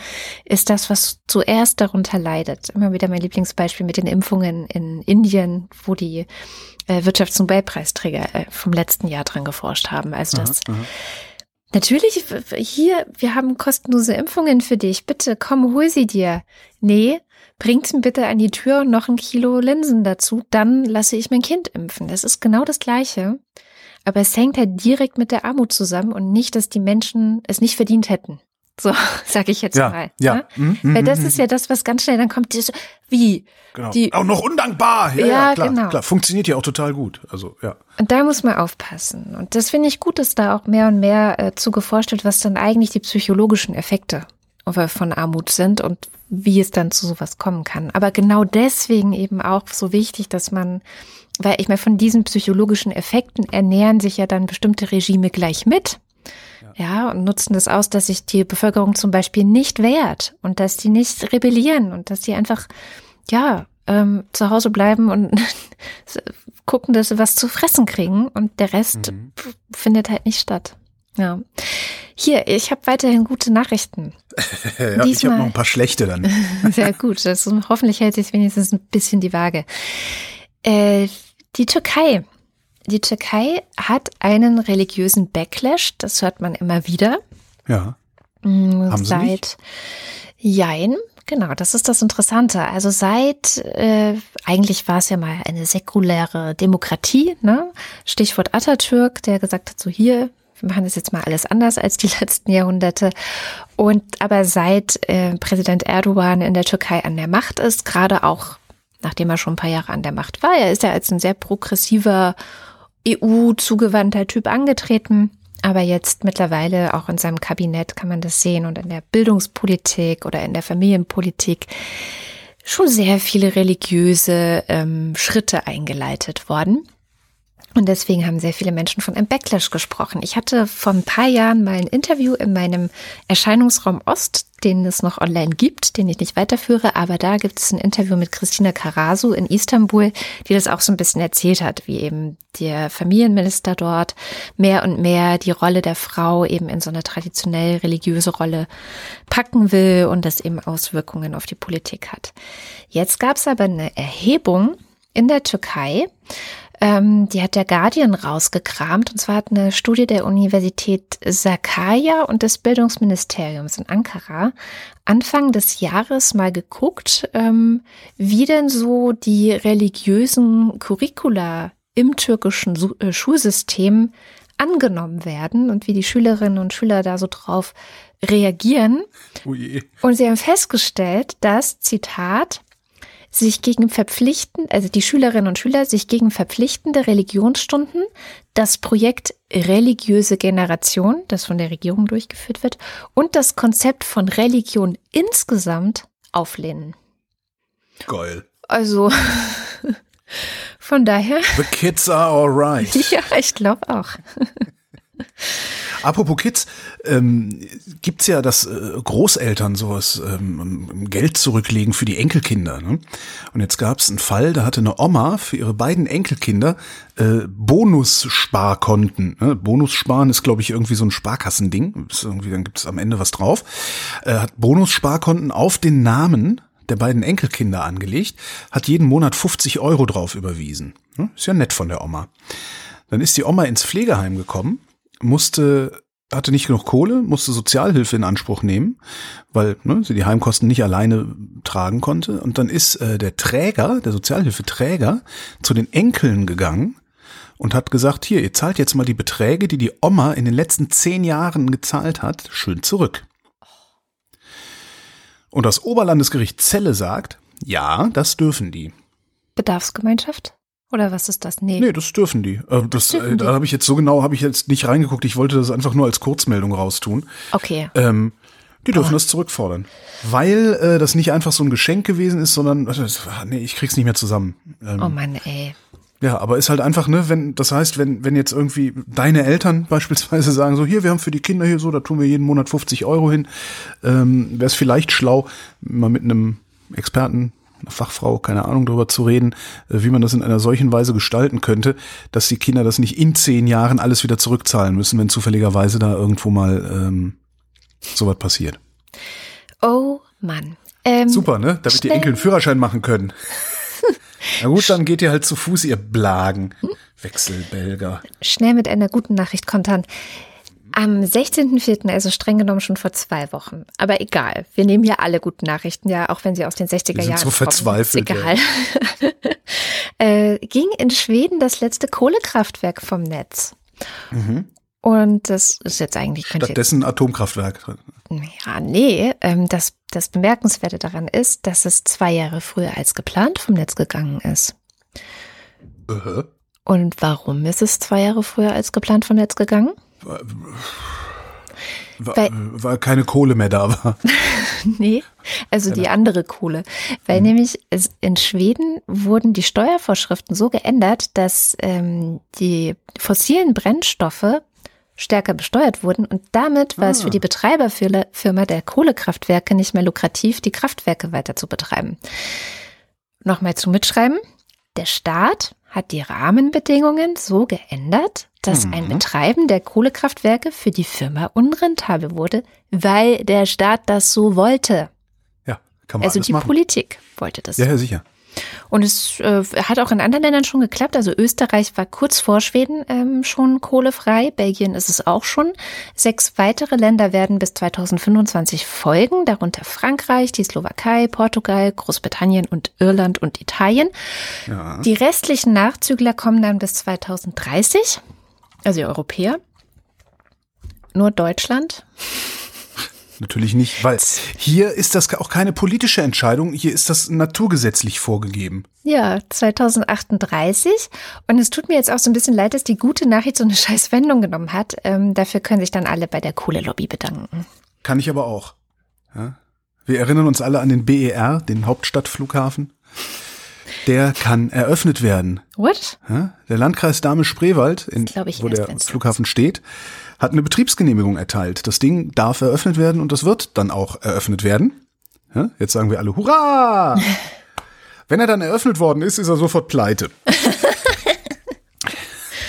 ist das, was zuerst darunter leidet. Immer wieder mein Lieblingsbeispiel mit den Impfungen in Indien, wo die äh, Wirtschaftsnobelpreisträger äh, vom letzten Jahr dran geforscht haben. Also das aha, aha Natürlich, hier, wir haben kostenlose Impfungen für dich. Bitte, komm, hol sie dir. Nee, bringt mir bitte an die Tür und noch ein Kilo Linsen dazu, dann lasse ich mein Kind impfen. Das ist genau das Gleiche. Aber es hängt halt direkt mit der Armut zusammen und nicht, dass die Menschen es nicht verdient hätten. So, [laughs] sag ich jetzt ja, mal. Ja. Ne? Mhm, Weil das mhm, ist ja das, was ganz schnell dann kommt. Dieses, wie? Genau. Die, auch noch undankbar. Ja, ja, ja klar, genau. klar. Funktioniert ja auch total gut. Also, ja. Und da muss man aufpassen. Und das finde ich gut, dass da auch mehr und mehr äh, zu geforscht wird, was dann eigentlich die psychologischen Effekte von Armut sind und wie es dann zu sowas kommen kann. Aber genau deswegen eben auch so wichtig, dass man, weil ich meine, von diesen psychologischen Effekten ernähren sich ja dann bestimmte Regime gleich mit ja, und nutzen das aus, dass sich die Bevölkerung zum Beispiel nicht wehrt und dass die nicht rebellieren und dass die einfach, ja, ähm, zu Hause bleiben und [laughs] gucken, dass sie was zu fressen kriegen und der Rest mhm. findet halt nicht statt. Ja. Hier, ich habe weiterhin gute Nachrichten. [laughs] ja, ich habe noch ein paar schlechte dann. [laughs] Sehr gut. Das, hoffentlich hält sich wenigstens ein bisschen die Waage. Äh, die Türkei die Türkei hat einen religiösen Backlash, das hört man immer wieder. Ja. Mm, Haben seit Sie nicht? Jein, genau, das ist das Interessante. Also seit, äh, eigentlich war es ja mal eine säkuläre Demokratie, ne? Stichwort Atatürk, der gesagt hat, so hier, wir machen das jetzt mal alles anders als die [laughs] letzten Jahrhunderte. Und aber seit äh, Präsident Erdogan in der Türkei an der Macht ist, gerade auch nachdem er schon ein paar Jahre an der Macht war, er ist ja als ein sehr progressiver EU-zugewandter Typ angetreten. Aber jetzt mittlerweile auch in seinem Kabinett kann man das sehen und in der Bildungspolitik oder in der Familienpolitik schon sehr viele religiöse ähm, Schritte eingeleitet worden. Und deswegen haben sehr viele Menschen von einem Backlash gesprochen. Ich hatte vor ein paar Jahren mal ein Interview in meinem Erscheinungsraum Ost, den es noch online gibt, den ich nicht weiterführe, aber da gibt es ein Interview mit Christina Karasu in Istanbul, die das auch so ein bisschen erzählt hat, wie eben der Familienminister dort mehr und mehr die Rolle der Frau eben in so eine traditionell religiöse Rolle packen will und das eben Auswirkungen auf die Politik hat. Jetzt gab es aber eine Erhebung in der Türkei, ähm, die hat der Guardian rausgekramt. Und zwar hat eine Studie der Universität Sakarya und des Bildungsministeriums in Ankara Anfang des Jahres mal geguckt, ähm, wie denn so die religiösen Curricula im türkischen äh, Schulsystem angenommen werden und wie die Schülerinnen und Schüler da so drauf reagieren. Oh und sie haben festgestellt, dass, Zitat, sich gegen verpflichten, also die Schülerinnen und Schüler sich gegen verpflichtende Religionsstunden, das Projekt religiöse Generation, das von der Regierung durchgeführt wird, und das Konzept von Religion insgesamt auflehnen. Geil. Also [laughs] von daher. The kids are alright. [laughs] Ja, ich glaube auch. Apropos Kids, ähm, gibt's ja, dass äh, Großeltern sowas ähm, Geld zurücklegen für die Enkelkinder. Ne? Und jetzt gab's einen Fall, da hatte eine Oma für ihre beiden Enkelkinder äh, Bonussparkonten. Ne? Bonussparen ist, glaube ich, irgendwie so ein Sparkassending. Ist irgendwie, dann gibt's am Ende was drauf. Äh, hat Bonussparkonten auf den Namen der beiden Enkelkinder angelegt, hat jeden Monat 50 Euro drauf überwiesen. Ne? Ist ja nett von der Oma. Dann ist die Oma ins Pflegeheim gekommen musste hatte nicht genug Kohle, musste Sozialhilfe in Anspruch nehmen, weil ne, sie die Heimkosten nicht alleine tragen konnte. Und dann ist äh, der Träger, der Sozialhilfeträger, zu den Enkeln gegangen und hat gesagt, hier, ihr zahlt jetzt mal die Beträge, die die Oma in den letzten zehn Jahren gezahlt hat, schön zurück. Und das Oberlandesgericht Celle sagt, ja, das dürfen die. Bedarfsgemeinschaft? Oder was ist das? Nee. Nee, das dürfen die. Äh, das, dürfen äh, da habe ich jetzt so genau, habe ich jetzt nicht reingeguckt. Ich wollte das einfach nur als Kurzmeldung raustun. Okay. Ähm, die dürfen oh. das zurückfordern. Weil äh, das nicht einfach so ein Geschenk gewesen ist, sondern, nee, ich krieg's nicht mehr zusammen. Ähm, oh Mann, ey. Ja, aber ist halt einfach, ne, wenn, das heißt, wenn, wenn jetzt irgendwie deine Eltern [laughs] beispielsweise sagen, so hier, wir haben für die Kinder hier so, da tun wir jeden Monat 50 Euro hin, ähm, wäre es vielleicht schlau, mal mit einem Experten einer Fachfrau, keine Ahnung, darüber zu reden, äh, wie man das in einer solchen Weise gestalten könnte, dass die Kinder das nicht in zehn Jahren alles wieder zurückzahlen müssen, wenn zufälligerweise da irgendwo mal ähm, sowas passiert. Oh Mann. Ähm, Super, ne? Damit die Enkel einen Führerschein machen können. [laughs] Na gut, dann geht ihr halt zu Fuß, ihr Blagen. Wechselbelger. Schnell mit einer guten Nachricht kontern. Am 16.04., also streng genommen schon vor zwei Wochen. Aber egal, wir nehmen ja alle guten Nachrichten, ja, auch wenn sie aus den 60er Jahren so verzweifelt. Kommen. Egal. Ja. [laughs] äh, ging in Schweden das letzte Kohlekraftwerk vom Netz. Mhm. Und das ist jetzt eigentlich. Stattdessen Atomkraftwerk. Ja, nee. Ähm, das, das Bemerkenswerte daran ist, dass es zwei Jahre früher als geplant vom Netz gegangen ist. Uh -huh. Und warum ist es zwei Jahre früher als geplant vom Netz gegangen? Weil, weil keine Kohle mehr da war. [laughs] nee, also die andere Kohle. Weil mhm. nämlich in Schweden wurden die Steuervorschriften so geändert, dass ähm, die fossilen Brennstoffe stärker besteuert wurden und damit war ah. es für ah. die Betreiberfirma der Kohlekraftwerke nicht mehr lukrativ, die Kraftwerke weiter zu betreiben. Nochmal zu mitschreiben. Der Staat hat die Rahmenbedingungen so geändert, dass mhm. ein Betreiben der Kohlekraftwerke für die Firma unrentabel wurde, weil der Staat das so wollte. Ja, kann man Also die machen. Politik wollte das. Ja, ja, sicher. Und es äh, hat auch in anderen Ländern schon geklappt. Also Österreich war kurz vor Schweden ähm, schon kohlefrei. Belgien ist es auch schon. Sechs weitere Länder werden bis 2025 folgen, darunter Frankreich, die Slowakei, Portugal, Großbritannien und Irland und Italien. Ja. Die restlichen Nachzügler kommen dann bis 2030, also die Europäer. Nur Deutschland Natürlich nicht, weil hier ist das auch keine politische Entscheidung, hier ist das naturgesetzlich vorgegeben. Ja, 2038. Und es tut mir jetzt auch so ein bisschen leid, dass die gute Nachricht so eine [laughs] scheiß Wendung genommen hat. Ähm, dafür können sich dann alle bei der Kohle-Lobby bedanken. Kann ich aber auch. Ja? Wir erinnern uns alle an den BER, den Hauptstadtflughafen. Der kann eröffnet werden. What? Der Landkreis Dahme-Spreewald, wo der Flughafen steht, hat eine Betriebsgenehmigung erteilt. Das Ding darf eröffnet werden und das wird dann auch eröffnet werden. Jetzt sagen wir alle Hurra! [laughs] Wenn er dann eröffnet worden ist, ist er sofort pleite. [laughs]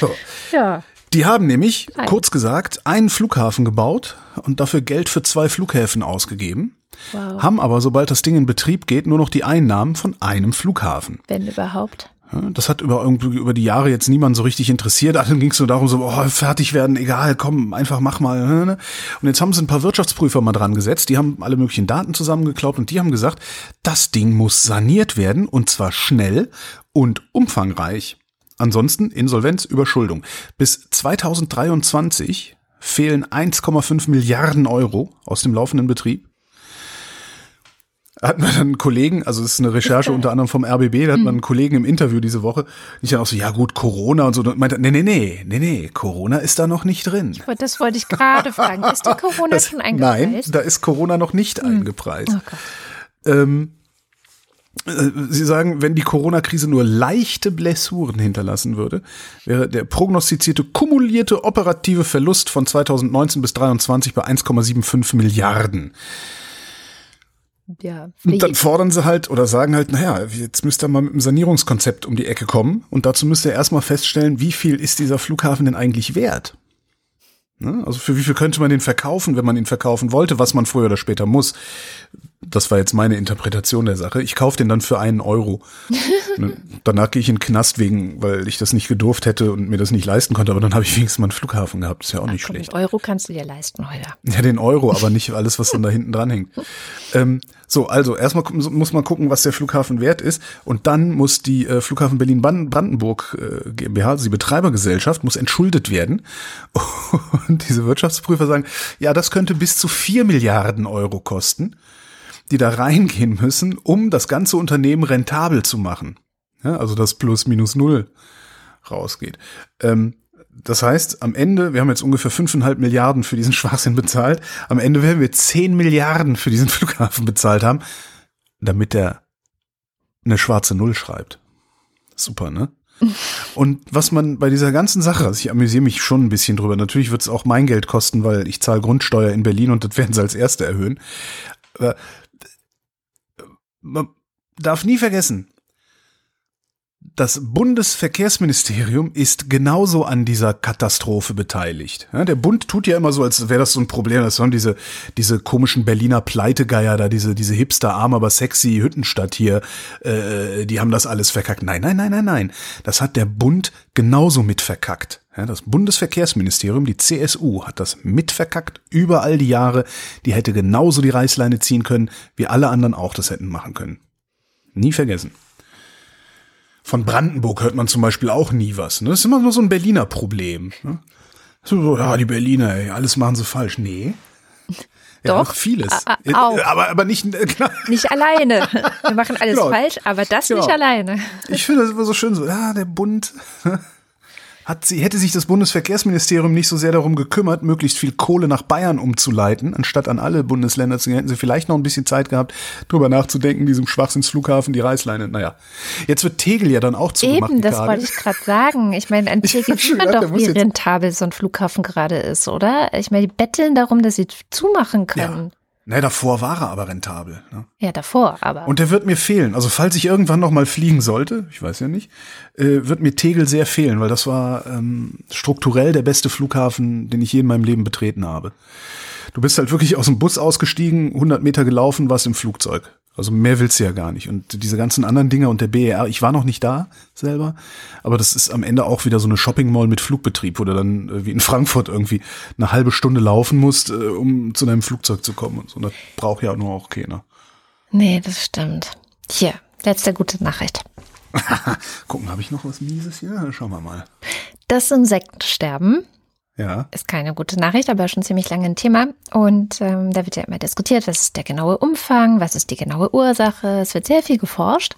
so. Ja. Die haben nämlich, kurz gesagt, einen Flughafen gebaut und dafür Geld für zwei Flughäfen ausgegeben. Wow. Haben aber, sobald das Ding in Betrieb geht, nur noch die Einnahmen von einem Flughafen. Wenn überhaupt. Das hat über, irgendwie über die Jahre jetzt niemand so richtig interessiert. Dann ging es nur darum, so, oh, fertig werden, egal, komm, einfach mach mal. Ne, ne. Und jetzt haben sie ein paar Wirtschaftsprüfer mal dran gesetzt, die haben alle möglichen Daten zusammengeklaubt und die haben gesagt, das Ding muss saniert werden und zwar schnell und umfangreich. Ansonsten Insolvenz, Überschuldung. Bis 2023 fehlen 1,5 Milliarden Euro aus dem laufenden Betrieb wir dann einen Kollegen, also es ist eine Recherche unter anderem vom RBB, da hat man einen Kollegen im Interview diese Woche, ich dann auch so, ja gut, Corona und so, und meinte, nee, nee, nee, nee, nee, Corona ist da noch nicht drin. Das wollte ich gerade fragen. [laughs] Ist die Corona das, schon eingepreist? Nein, da ist Corona noch nicht hm. eingepreist. Oh ähm, Äh, Sie sagen, wenn die Corona-Krise nur leichte Blessuren hinterlassen würde, wäre der prognostizierte kumulierte operative Verlust von 2019 bis 2023 bei 1,75 Milliarden. Ja, und dann fordern sie halt oder sagen halt, naja, jetzt müsst ihr mal mit einem Sanierungskonzept um die Ecke kommen und dazu müsst ihr erstmal feststellen, wie viel ist dieser Flughafen denn eigentlich wert? Ne? Also für wie viel könnte man den verkaufen, wenn man ihn verkaufen wollte, was man früher oder später muss? Das war jetzt meine Interpretation der Sache. Ich kaufe den dann für einen Euro. Ne? Danach gehe ich in den Knast wegen, weil ich das nicht gedurft hätte und mir das nicht leisten konnte. Aber dann habe ich wenigstens mal einen Flughafen gehabt. ist ja auch Ach, nicht komm, schlecht. Euro kannst du dir leisten, Holger. Ja, den Euro, aber nicht alles, was dann da hinten dran hängt. Ähm, so, also erstmal muss man gucken, was der Flughafen wert ist. Und dann muss die äh, Flughafen Berlin-Brandenburg äh, GmbH, also die Betreibergesellschaft, muss entschuldet werden. [laughs] Und diese Wirtschaftsprüfer sagen, ja, das könnte bis zu vier Milliarden Euro kosten die da reingehen müssen, um das ganze Unternehmen rentabel zu machen. Ja, also das plus minus null rausgeht. Ähm, das heißt, am Ende, wir haben jetzt ungefähr fünfeinhalb Milliarden für diesen [laughs] Schwachsinn bezahlt. Am Ende werden wir zehn Milliarden für diesen [laughs] Flughafen bezahlt haben, damit er eine schwarze Null schreibt. Super, ne? [laughs] Und was man bei dieser ganzen Sache, also ich amüsiere mich schon ein bisschen drüber, natürlich wird es auch mein Geld kosten, weil ich zahle Grundsteuer in Berlin und das werden sie als Erste erhöhen. Aber man darf nie vergessen, das Bundesverkehrsministerium ist genauso an dieser Katastrophe beteiligt. Ja, der Bund tut ja immer so, als wäre das so ein Problem. Das sind diese, diese komischen Berliner Pleitegeier da, diese, diese hipster, arm, aber sexy Hüttenstadt hier, äh, die haben das alles verkackt. Nein, nein, nein, nein, nein. Das hat der Bund genauso mit verkackt. Ja, das Bundesverkehrsministerium, die CSU, hat das mitverkackt über all die Jahre. Die hätte genauso die Reißleine ziehen können, wie alle anderen auch das hätten machen können. Nie vergessen. Von Brandenburg hört man zum Beispiel auch nie was. Ne? Das ist immer nur so ein Berliner Problem. Ne? So, ja, die Berliner, ey, alles machen sie falsch. Nee. Ja, Doch, vieles. Auch. Aber, aber nicht, [laughs] äh, nicht alleine. Wir machen alles genau. falsch, aber das genau. nicht alleine. Ich finde das immer so schön so, ja, der Bund [laughs] hat sie, hätte sich das Bundesverkehrsministerium nicht so sehr darum gekümmert, möglichst viel Kohle nach Bayern umzuleiten, anstatt an alle Bundesländer zu gehen, hätten sie vielleicht noch ein bisschen Zeit gehabt, drüber nachzudenken, diesem Schwachsinnsflughafen, die Reißleine. Naja. Jetzt wird Tegel ja dann auch zugemacht. Eben, das wollte ich gerade sagen. Ich meine, an [laughs] Tegel sieht man doch, wie rentabel so ein Flughafen gerade ist, oder? Ich meine, die betteln darum, dass sie zumachen können. Ja. Ne, davor war er aber rentabel. Ne? Ja, davor, aber. Und der wird mir fehlen. Also falls ich irgendwann noch mal fliegen sollte, ich weiß ja nicht, äh, wird mir Tegel sehr fehlen, weil das war ähm, strukturell der beste Flughafen, den ich je in meinem Leben betreten habe. Du bist halt wirklich aus dem Bus ausgestiegen, 100 Meter gelaufen, warst im Flugzeug. Also mehr willst du ja gar nicht. Und diese ganzen anderen Dinge und der BER, ich war noch nicht da selber, aber das ist am Ende auch wieder so eine Shopping Mall mit Flugbetrieb, wo du dann äh, wie in Frankfurt irgendwie eine halbe Stunde laufen musst, äh, um zu deinem Flugzeug zu kommen und so. Und das braucht ja nur auch keiner. Nee, das stimmt. Hier, letzte gute Nachricht. [laughs] Gucken, habe ich noch was Mieses hier? Schauen wir mal. Das Insektensterben ja. Ist keine gute Nachricht, aber schon ziemlich lange ein Thema. Und ähm, da wird ja immer diskutiert, was ist der genaue Umfang, was ist die genaue Ursache. Es wird sehr viel geforscht.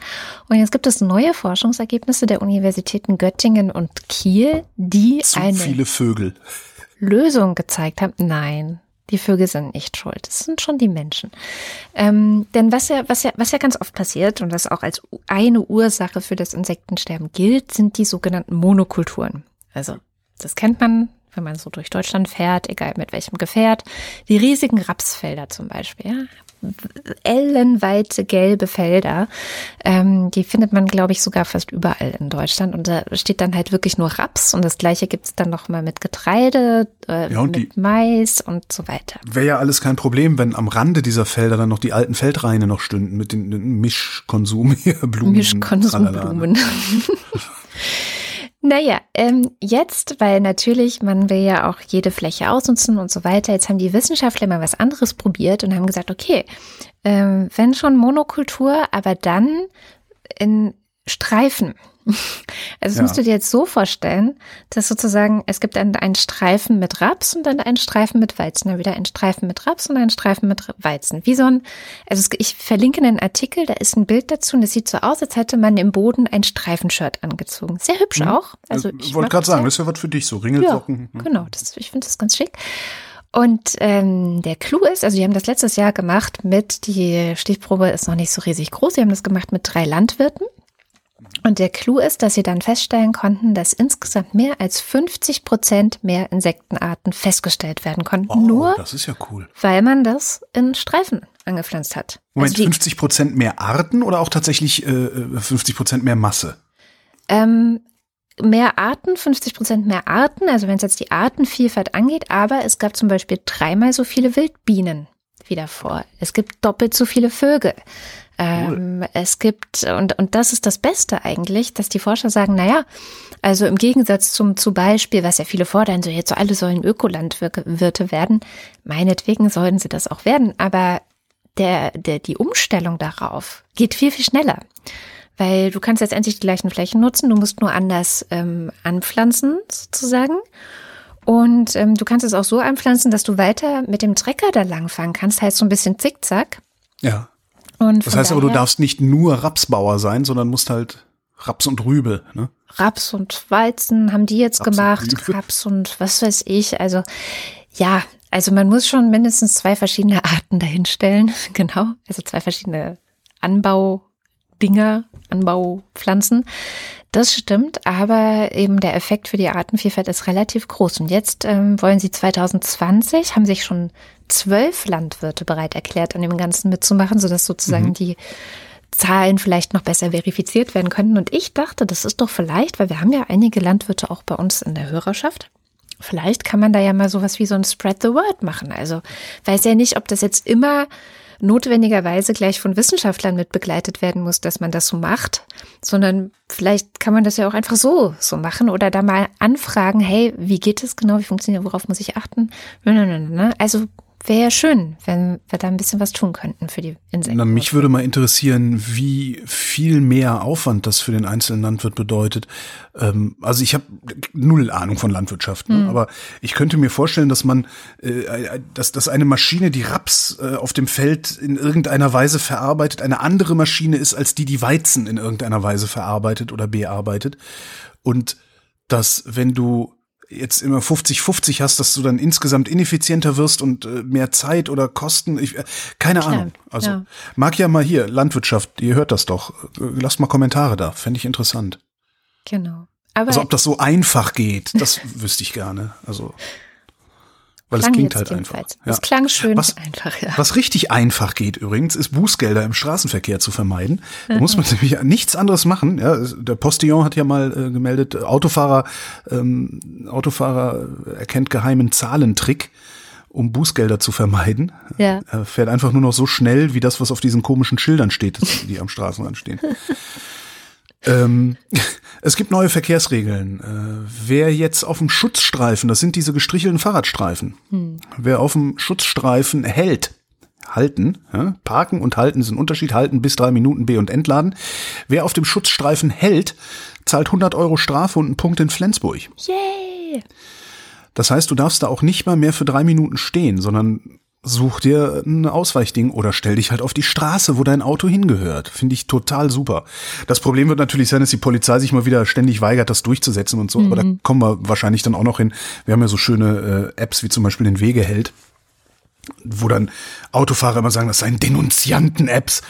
Und jetzt gibt es neue Forschungsergebnisse der Universitäten Göttingen und Kiel, die Zu eine viele Vögel. Lösung gezeigt haben. Nein, die Vögel sind nicht schuld. Es sind schon die Menschen. Ähm, denn was ja, was ja, was ja ganz oft passiert und was auch als eine Ursache für das Insektensterben gilt, sind die sogenannten Monokulturen. Also das kennt man wenn man so durch Deutschland fährt, egal mit welchem Gefährt. Die riesigen Rapsfelder zum Beispiel, ja. Ellenweite gelbe Felder. Ähm, die findet man, glaube ich, sogar fast überall in Deutschland. Und da steht dann halt wirklich nur Raps und das gleiche gibt es dann noch mal mit Getreide, äh, ja, mit Mais und so weiter. Wäre ja alles kein Problem, wenn am Rande dieser Felder dann noch die alten Feldreine noch stünden mit den, den Mischkonsum hier, Blumen. Mischkonsumblumen. [laughs] [laughs] Naja, ähm, jetzt, weil natürlich man will ja auch jede Fläche ausnutzen und so weiter. Jetzt haben die Wissenschaftler mal was anderes probiert und haben gesagt, okay, ähm, wenn schon Monokultur, aber dann in Streifen. [laughs] Also das ja. musst du dir jetzt so vorstellen, dass sozusagen es gibt dann einen Streifen mit Raps und dann einen Streifen mit Weizen, dann wieder einen Streifen mit Raps und einen Streifen mit Weizen. Wie so ein, also ich verlinke einen Artikel, da ist ein Bild dazu und das sieht so aus, als hätte man im Boden ein Streifenshirt angezogen. Sehr hübsch mhm. auch. Also ich wollte gerade sagen, das ist ja was für dich, so Ringelsocken. Ja, genau, das, ich finde das ganz schick. Und ähm, der Clou ist, also die haben das letztes Jahr gemacht mit, die Stichprobe ist noch nicht so riesig groß, sie haben das gemacht mit drei Landwirten. Und der Clou ist, dass sie dann feststellen konnten, dass insgesamt mehr als 50 Prozent mehr Insektenarten festgestellt werden konnten. Oh, nur das ist ja cool. weil man das in Streifen angepflanzt hat. Moment, Also die- 50 Prozent mehr Arten oder auch tatsächlich äh, 50 Prozent mehr Masse? Ähm, mehr Arten, 50 Prozent mehr Arten, also wenn es jetzt die Artenvielfalt angeht, aber es gab zum Beispiel dreimal so viele Wildbienen wie davor. Es gibt doppelt so viele Vögel. Ähm, es gibt, und, und das ist das Beste eigentlich, dass die Forscher sagen, naja, also im Gegensatz zum zum Beispiel, was ja viele fordern, so jetzt so alle sollen Ökolandwirte werden, meinetwegen sollten sie das auch werden, aber der, der, die Umstellung darauf geht viel, viel schneller. Weil du kannst letztendlich die gleichen Flächen nutzen, du musst nur anders ähm, anpflanzen, sozusagen. Und ähm, du kannst es auch so anpflanzen, dass du weiter mit dem Trecker da langfahren kannst, heißt so ein bisschen zickzack. Ja. Und Das heißt aber, du darfst nicht nur Rapsbauer sein, sondern musst halt Raps und Rübe, ne? Raps und Weizen haben die jetzt Raps und gemacht, Rübe. [laughs] Raps und was weiß ich. Also ja, also man muss schon mindestens zwei verschiedene Arten dahinstellen, [laughs] genau. Also zwei verschiedene Anbaudinger, Anbaupflanzen. Das stimmt, aber eben der Effekt für die Artenvielfalt ist relativ groß. Und jetzt ähm, wollen sie 2020, haben sich schon zwölf Landwirte bereit erklärt, an dem Ganzen mitzumachen, sodass sozusagen die Zahlen vielleicht noch besser verifiziert werden könnten. Und ich dachte, das ist doch vielleicht, weil wir haben ja einige Landwirte auch bei uns in der Hörerschaft. Vielleicht kann man da ja mal sowas wie so ein Spread the Word machen. Also weiß ja nicht, ob das jetzt immer notwendigerweise gleich von Wissenschaftlern mit begleitet werden muss, dass man das so macht, sondern vielleicht kann man das ja auch einfach so so machen oder da mal anfragen, hey, wie geht es genau, wie funktioniert, worauf muss ich achten? Also wäre ja schön, wenn wir da ein bisschen was tun könnten für die Insekten. Na, mich würde mal interessieren, wie viel mehr Aufwand das für den einzelnen Landwirt bedeutet. Ähm, also ich habe null Ahnung von Landwirtschaft, ne? aber ich könnte mir vorstellen, dass man, äh, dass, dass eine Maschine, die Raps äh, auf dem Feld in irgendeiner Weise verarbeitet, eine andere Maschine ist, als die, die Weizen in irgendeiner Weise verarbeitet oder bearbeitet. Und dass, wenn du jetzt immer 50-50 hast, dass du dann insgesamt ineffizienter wirst und äh, mehr Zeit oder Kosten. Ich, äh, keine Klar, Ahnung. Also ja. mag ja mal hier, Landwirtschaft, ihr hört das doch. Äh, Lasst mal Kommentare da, fände ich interessant. Genau. Aber Also ob das so einfach geht, das [laughs] wüsste ich gerne. Also weil es klang klingt jetzt halt einfach. jedenfalls. Es klang schön Was- einfach, ja. Was richtig einfach geht übrigens, ist Bußgelder im Straßenverkehr zu vermeiden. Da muss man [laughs] nämlich nichts anderes machen. Ja, der Postillon hat ja mal äh, gemeldet, Autofahrer, ähm, Autofahrer erkennt geheimen Zahlentrick, um Bußgelder zu vermeiden. Ja. Er fährt einfach nur noch so schnell, wie das, was auf diesen komischen Schildern steht, die am Straßenrand stehen. Ähm, [laughs] es gibt neue Verkehrsregeln. Äh, wer jetzt auf dem Schutzstreifen, das sind diese gestrichelten Fahrradstreifen, wer auf dem Schutzstreifen hält, halten, ja, parken und halten ist ein Unterschied, halten bis drei Minuten B und entladen. Wer auf dem Schutzstreifen hält, zahlt 100 Euro Strafe und einen Punkt in Flensburg. Yay! Das heißt, du darfst da auch nicht mal mehr für drei Minuten stehen, sondern such dir ein Ausweichding oder stell dich halt auf die Straße, wo dein Auto hingehört. Finde ich total super. Das Problem wird natürlich sein, dass die Polizei sich mal wieder ständig weigert, das durchzusetzen und so. Aber da kommen wir wahrscheinlich dann auch noch hin. Wir haben ja so schöne äh, Apps wie zum Beispiel den Wegeheld, wo dann Autofahrer immer sagen, das seien Denunzianten-Apps.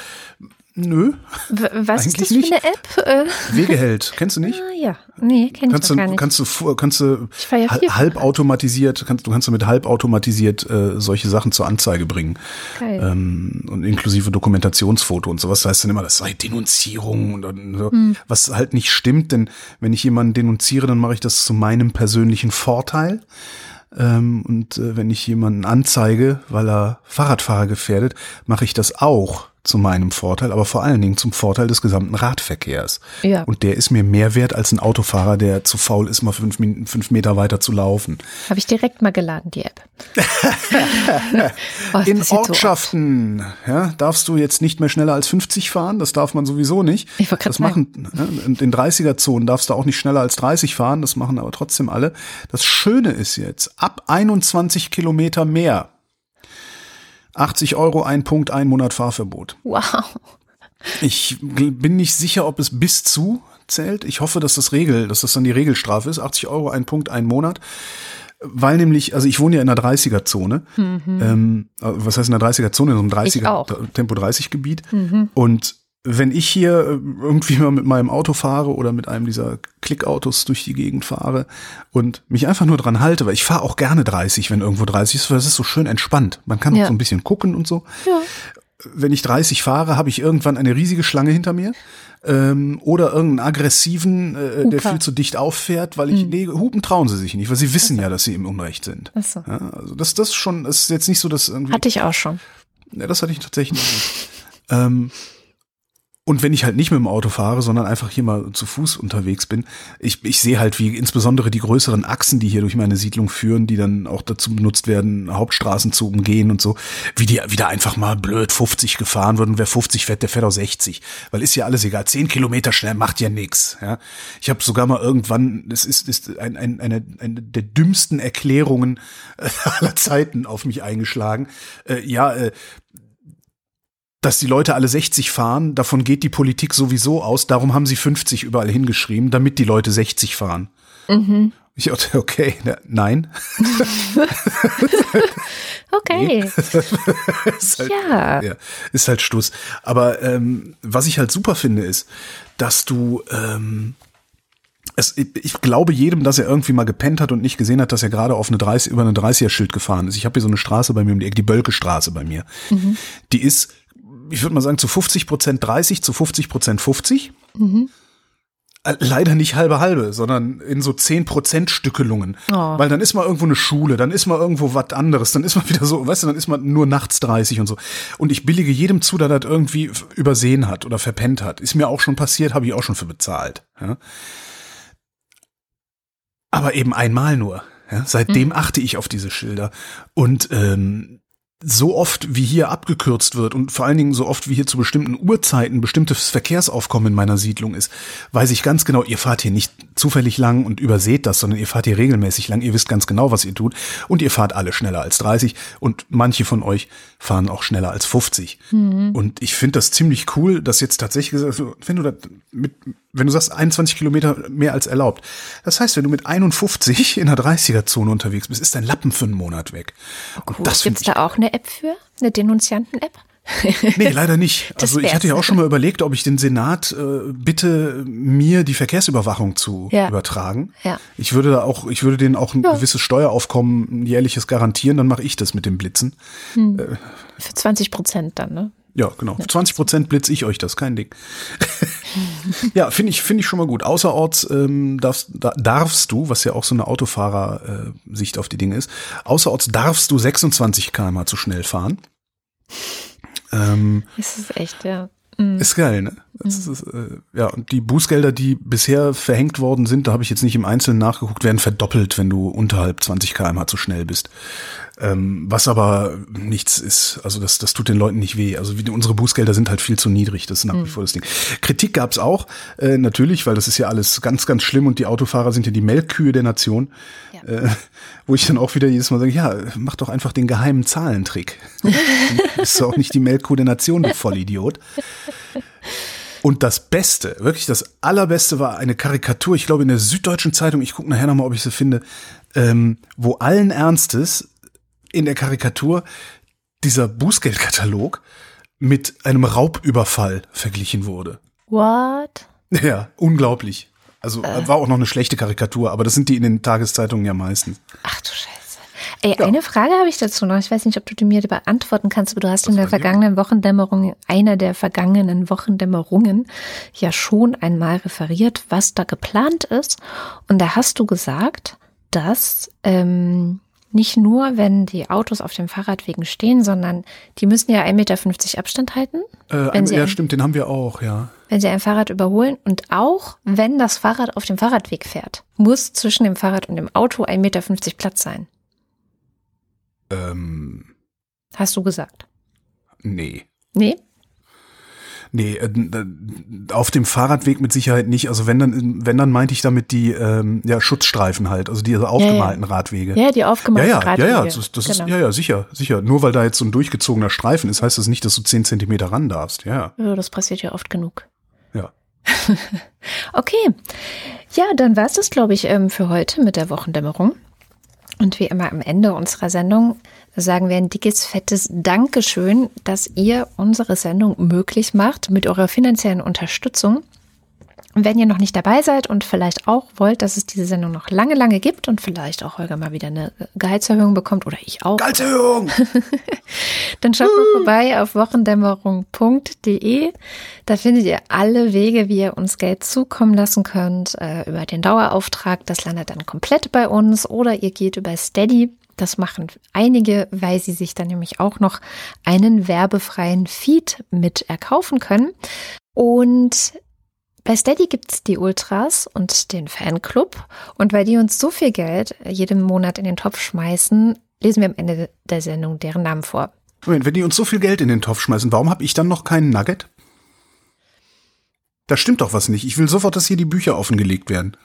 Nö, W was ist das Eigentlich für eine App? Äh, Wegeheld, kennst du nicht? ah, ja, nee, kenne ich kannst doch du, gar nicht. kannst du, kannst du Ich ja halbautomatisiert, kannst, du kannst du mit halbautomatisiert äh, solche Sachen zur Anzeige bringen. Geil. Ähm, und inklusive Dokumentationsfoto und sowas. Das heißt dann immer, das sei Denunzierung und, und so. Hm. Was halt nicht stimmt, denn wenn ich jemanden denunziere, dann mache ich das zu meinem persönlichen Vorteil. Ähm, und äh, wenn ich jemanden anzeige, weil er Fahrradfahrer gefährdet, mache ich das auch zu meinem Vorteil, aber vor allen Dingen zum Vorteil des gesamten Radverkehrs. Ja. Und der ist mir mehr wert als ein Autofahrer, der zu faul ist, mal fünf, fünf Meter weiter zu laufen. Habe ich direkt mal geladen, die App. [laughs] oh, In so. Ortschaften ja, darfst du jetzt nicht mehr schneller als 50 fahren, das darf man sowieso nicht. Ich das machen, ja, in den 30er-Zonen darfst du auch nicht schneller als 30 fahren, das machen aber trotzdem alle. Das Schöne ist jetzt, ab 21 Kilometer mehr, 80 Euro, ein Punkt, ein Monat Fahrverbot. Wow. Ich bin nicht sicher, ob es bis zu zählt. Ich hoffe, dass das Regel, dass das dann die Regelstrafe ist. 80 Euro, ein Punkt, ein Monat. Weil nämlich, also ich wohne ja in der 30er-Zone. Mhm. Ähm, was heißt in der 30er-Zone? In so einem 30er auch. Tempo 30-Gebiet. Mhm. Und wenn ich hier äh, irgendwie mal mit meinem Auto fahre oder mit einem dieser Klickautos durch die Gegend fahre und mich einfach nur dran halte, weil ich fahre auch gerne 30, wenn irgendwo 30 ist, weil das ist so schön entspannt. Man kann auch Ja. so ein bisschen gucken und so. Ja. Wenn ich 30 fahre, habe ich irgendwann eine riesige Schlange hinter mir. Ähm, oder irgendeinen aggressiven, äh, der Huper. viel zu dicht auffährt, weil ich, nee, hupen trauen sie sich nicht, weil sie wissen ja, dass sie im Unrecht sind. Ach so. Ja, also das, das ist schon, ist jetzt nicht so, dass irgendwie. Hatte ich auch schon. Ja, das hatte ich tatsächlich nicht. ähm, und wenn ich halt nicht mit dem Auto fahre, sondern einfach hier mal zu Fuß unterwegs bin, ich, ich sehe halt, wie insbesondere die größeren Achsen, die hier durch meine Siedlung führen, die dann auch dazu benutzt werden, Hauptstraßen zu umgehen und so, wie die wieder einfach mal blöd 50 gefahren wird und wer 50 fährt, der fährt auch 60. Weil ist ja alles egal. 10 Kilometer schnell macht ja nix. Ja? Ich habe sogar mal irgendwann, das ist, ist ein, ein, eine, eine der dümmsten Erklärungen [laughs] aller Zeiten auf mich eingeschlagen. Äh, ja, äh, dass die Leute alle 60 fahren, davon geht die Politik sowieso aus, darum haben sie 50 überall hingeschrieben, damit die Leute 60 fahren. Mhm. Ich dachte, [laughs] okay, na, nein. [laughs] Okay. [laughs] ist halt, Ja. ja, ist halt Stuss. Aber ähm, was ich halt super finde, ist, dass du ähm, es, ich, ich glaube jedem, dass er irgendwie mal gepennt hat und nicht gesehen hat, dass er gerade auf eine 30, über eine 30er-Schild gefahren ist. Ich habe hier so eine Straße bei mir um die Ecke, die Bölke-Straße bei mir. Die ist, ich würde mal sagen, zu 50 Prozent 30, zu 50 Prozent 50. Äh, Leider nicht halbe halbe, sondern in so 10 Prozent Stückelungen. Oh. Weil dann ist mal irgendwo eine Schule, dann ist mal irgendwo was anderes, dann ist man [laughs] wieder so, weißt du, dann ist man nur nachts 30 und so. Und ich billige jedem zu, der das irgendwie übersehen hat oder verpennt hat. Ist mir auch schon passiert, habe ich auch schon für bezahlt. Ja? Aber eben einmal nur. Ja? Seitdem achte ich auf diese Schilder. Und ähm, so oft wie hier abgekürzt wird und vor allen Dingen so oft wie hier zu bestimmten Uhrzeiten bestimmtes Verkehrsaufkommen in meiner Siedlung ist, weiß ich ganz genau, ihr fahrt hier nicht zufällig lang und überseht das, sondern ihr fahrt hier regelmäßig lang, ihr wisst ganz genau, was ihr tut. Und ihr fahrt alle schneller als 30 und manche von euch fahren auch schneller als 50. Und ich finde das ziemlich cool, dass jetzt tatsächlich gesagt wird, wenn du das mit, wenn du sagst 21 Kilometer mehr als erlaubt, das heißt, wenn du mit 51 [laughs] in der 30er-Zone unterwegs bist, ist dein Lappen für einen Monat weg. Und das finde Gibt's da auch eine App für? Eine Denunzianten-App? Nee, leider nicht. [laughs] Das Also ich hatte ja auch schon mal überlegt, ob ich den Senat äh, bitte, mir die Verkehrsüberwachung zu Ja. übertragen. Ja. Ich würde da auch, ich würde denen auch ein Ja. gewisses Steueraufkommen, ein jährliches garantieren, dann mache ich das mit dem Blitzen. Für 20 Prozent dann, ne? Ja, genau. 20 Prozent blitz ich euch das, kein Ding. [laughs] ja, finde ich, finde ich schon mal gut. Außerorts ähm, darfst, da, darfst du, was ja auch so eine Autofahrer-Sicht auf die Dinge ist, außerorts darfst du 26 km zu schnell fahren. Ähm, Das ist echt, ja. Ist geil, ne? Das ist, äh, ja, und die Bußgelder, die bisher verhängt worden sind, da habe ich jetzt nicht im Einzelnen nachgeguckt, werden verdoppelt, wenn du unterhalb 20 km/h zu schnell bist. Ähm, was aber nichts ist. Also das, das tut den Leuten nicht weh. Also wie, unsere Bußgelder sind halt viel zu niedrig. Das ist nach wie vor das Ding. Kritik gab's auch, äh, natürlich, weil das ist ja alles ganz, ganz schlimm und die Autofahrer sind ja die Melkkühe der Nation. Äh, wo ich dann auch wieder jedes Mal sage, ja, mach doch einfach den geheimen Zahlentrick. [laughs] Bist du auch nicht die Melkkuh der Nation, du Vollidiot. Und das Beste, wirklich das Allerbeste war eine Karikatur, ich glaube in der Süddeutschen Zeitung, ich gucke nachher nochmal, ob ich sie finde, ähm, wo allen Ernstes in der Karikatur dieser Bußgeldkatalog mit einem Raubüberfall verglichen wurde. What? Ja, unglaublich. Also war auch noch eine schlechte Karikatur, aber das sind die in den Tageszeitungen ja meistens. Ach du Scheiße. Ey, eine Frage habe ich dazu noch. Ich weiß nicht, ob du die mir beantworten kannst, aber du hast in der vergangenen Wochendämmerung, einer der vergangenen Wochendämmerungen, ja schon einmal referiert, was da geplant ist. Und da hast du gesagt, dass ähm, nicht nur, wenn die Autos auf den Fahrradwegen stehen, sondern die müssen ja 1,50 Meter Abstand halten, Äh, ja, stimmt, den haben wir auch, ja. Wenn sie ein Fahrrad überholen. Und auch, wenn das Fahrrad auf dem Fahrradweg fährt, muss zwischen dem Fahrrad und dem Auto 1,50 Meter Platz sein. Ähm, Hast du gesagt. nee. Nee? Nee, äh, d- auf dem Fahrradweg mit Sicherheit nicht. Also wenn dann, wenn dann meinte ich damit die ähm, ja, Schutzstreifen halt, also diese aufgemalten Radwege. Ja, die Ja, aufgemalten ja, Radwege. ja, ja, das, das ist, Genau. ja, ja, sicher, sicher. Nur weil da jetzt so ein durchgezogener Streifen ist, heißt das nicht, dass du 10 Zentimeter ran darfst. Ja, Ja, das passiert ja oft genug. [laughs] Okay. Ja, dann war es das, glaube ich, ähm, für heute mit der Wochendämmerung. Und wie immer am Ende unserer Sendung sagen wir ein dickes, fettes Dankeschön, dass ihr unsere Sendung möglich macht mit eurer finanziellen Unterstützung. Wenn ihr noch nicht dabei seid und vielleicht auch wollt, dass es diese Sendung noch lange, lange gibt und vielleicht auch Holger mal wieder eine Gehaltserhöhung bekommt oder ich auch. Gehaltserhöhung! [laughs] Dann schaut mal vorbei auf wochendämmerung.de. Da findet ihr alle Wege, wie ihr uns Geld zukommen lassen könnt. Äh, über den Dauerauftrag, das landet dann komplett bei uns. Oder ihr geht über Steady. Das machen einige, weil sie sich dann nämlich auch noch einen werbefreien Feed mit erkaufen können. Und bei Steady gibt's die Ultras und den Fanclub. Und weil die uns so viel Geld jeden Monat in den Topf schmeißen, lesen wir am Ende der Sendung deren Namen vor. Moment, wenn die uns so viel Geld in den Topf schmeißen, warum habe ich dann noch keinen Nugget? Da stimmt doch was nicht. Ich will sofort, dass hier die Bücher offengelegt werden.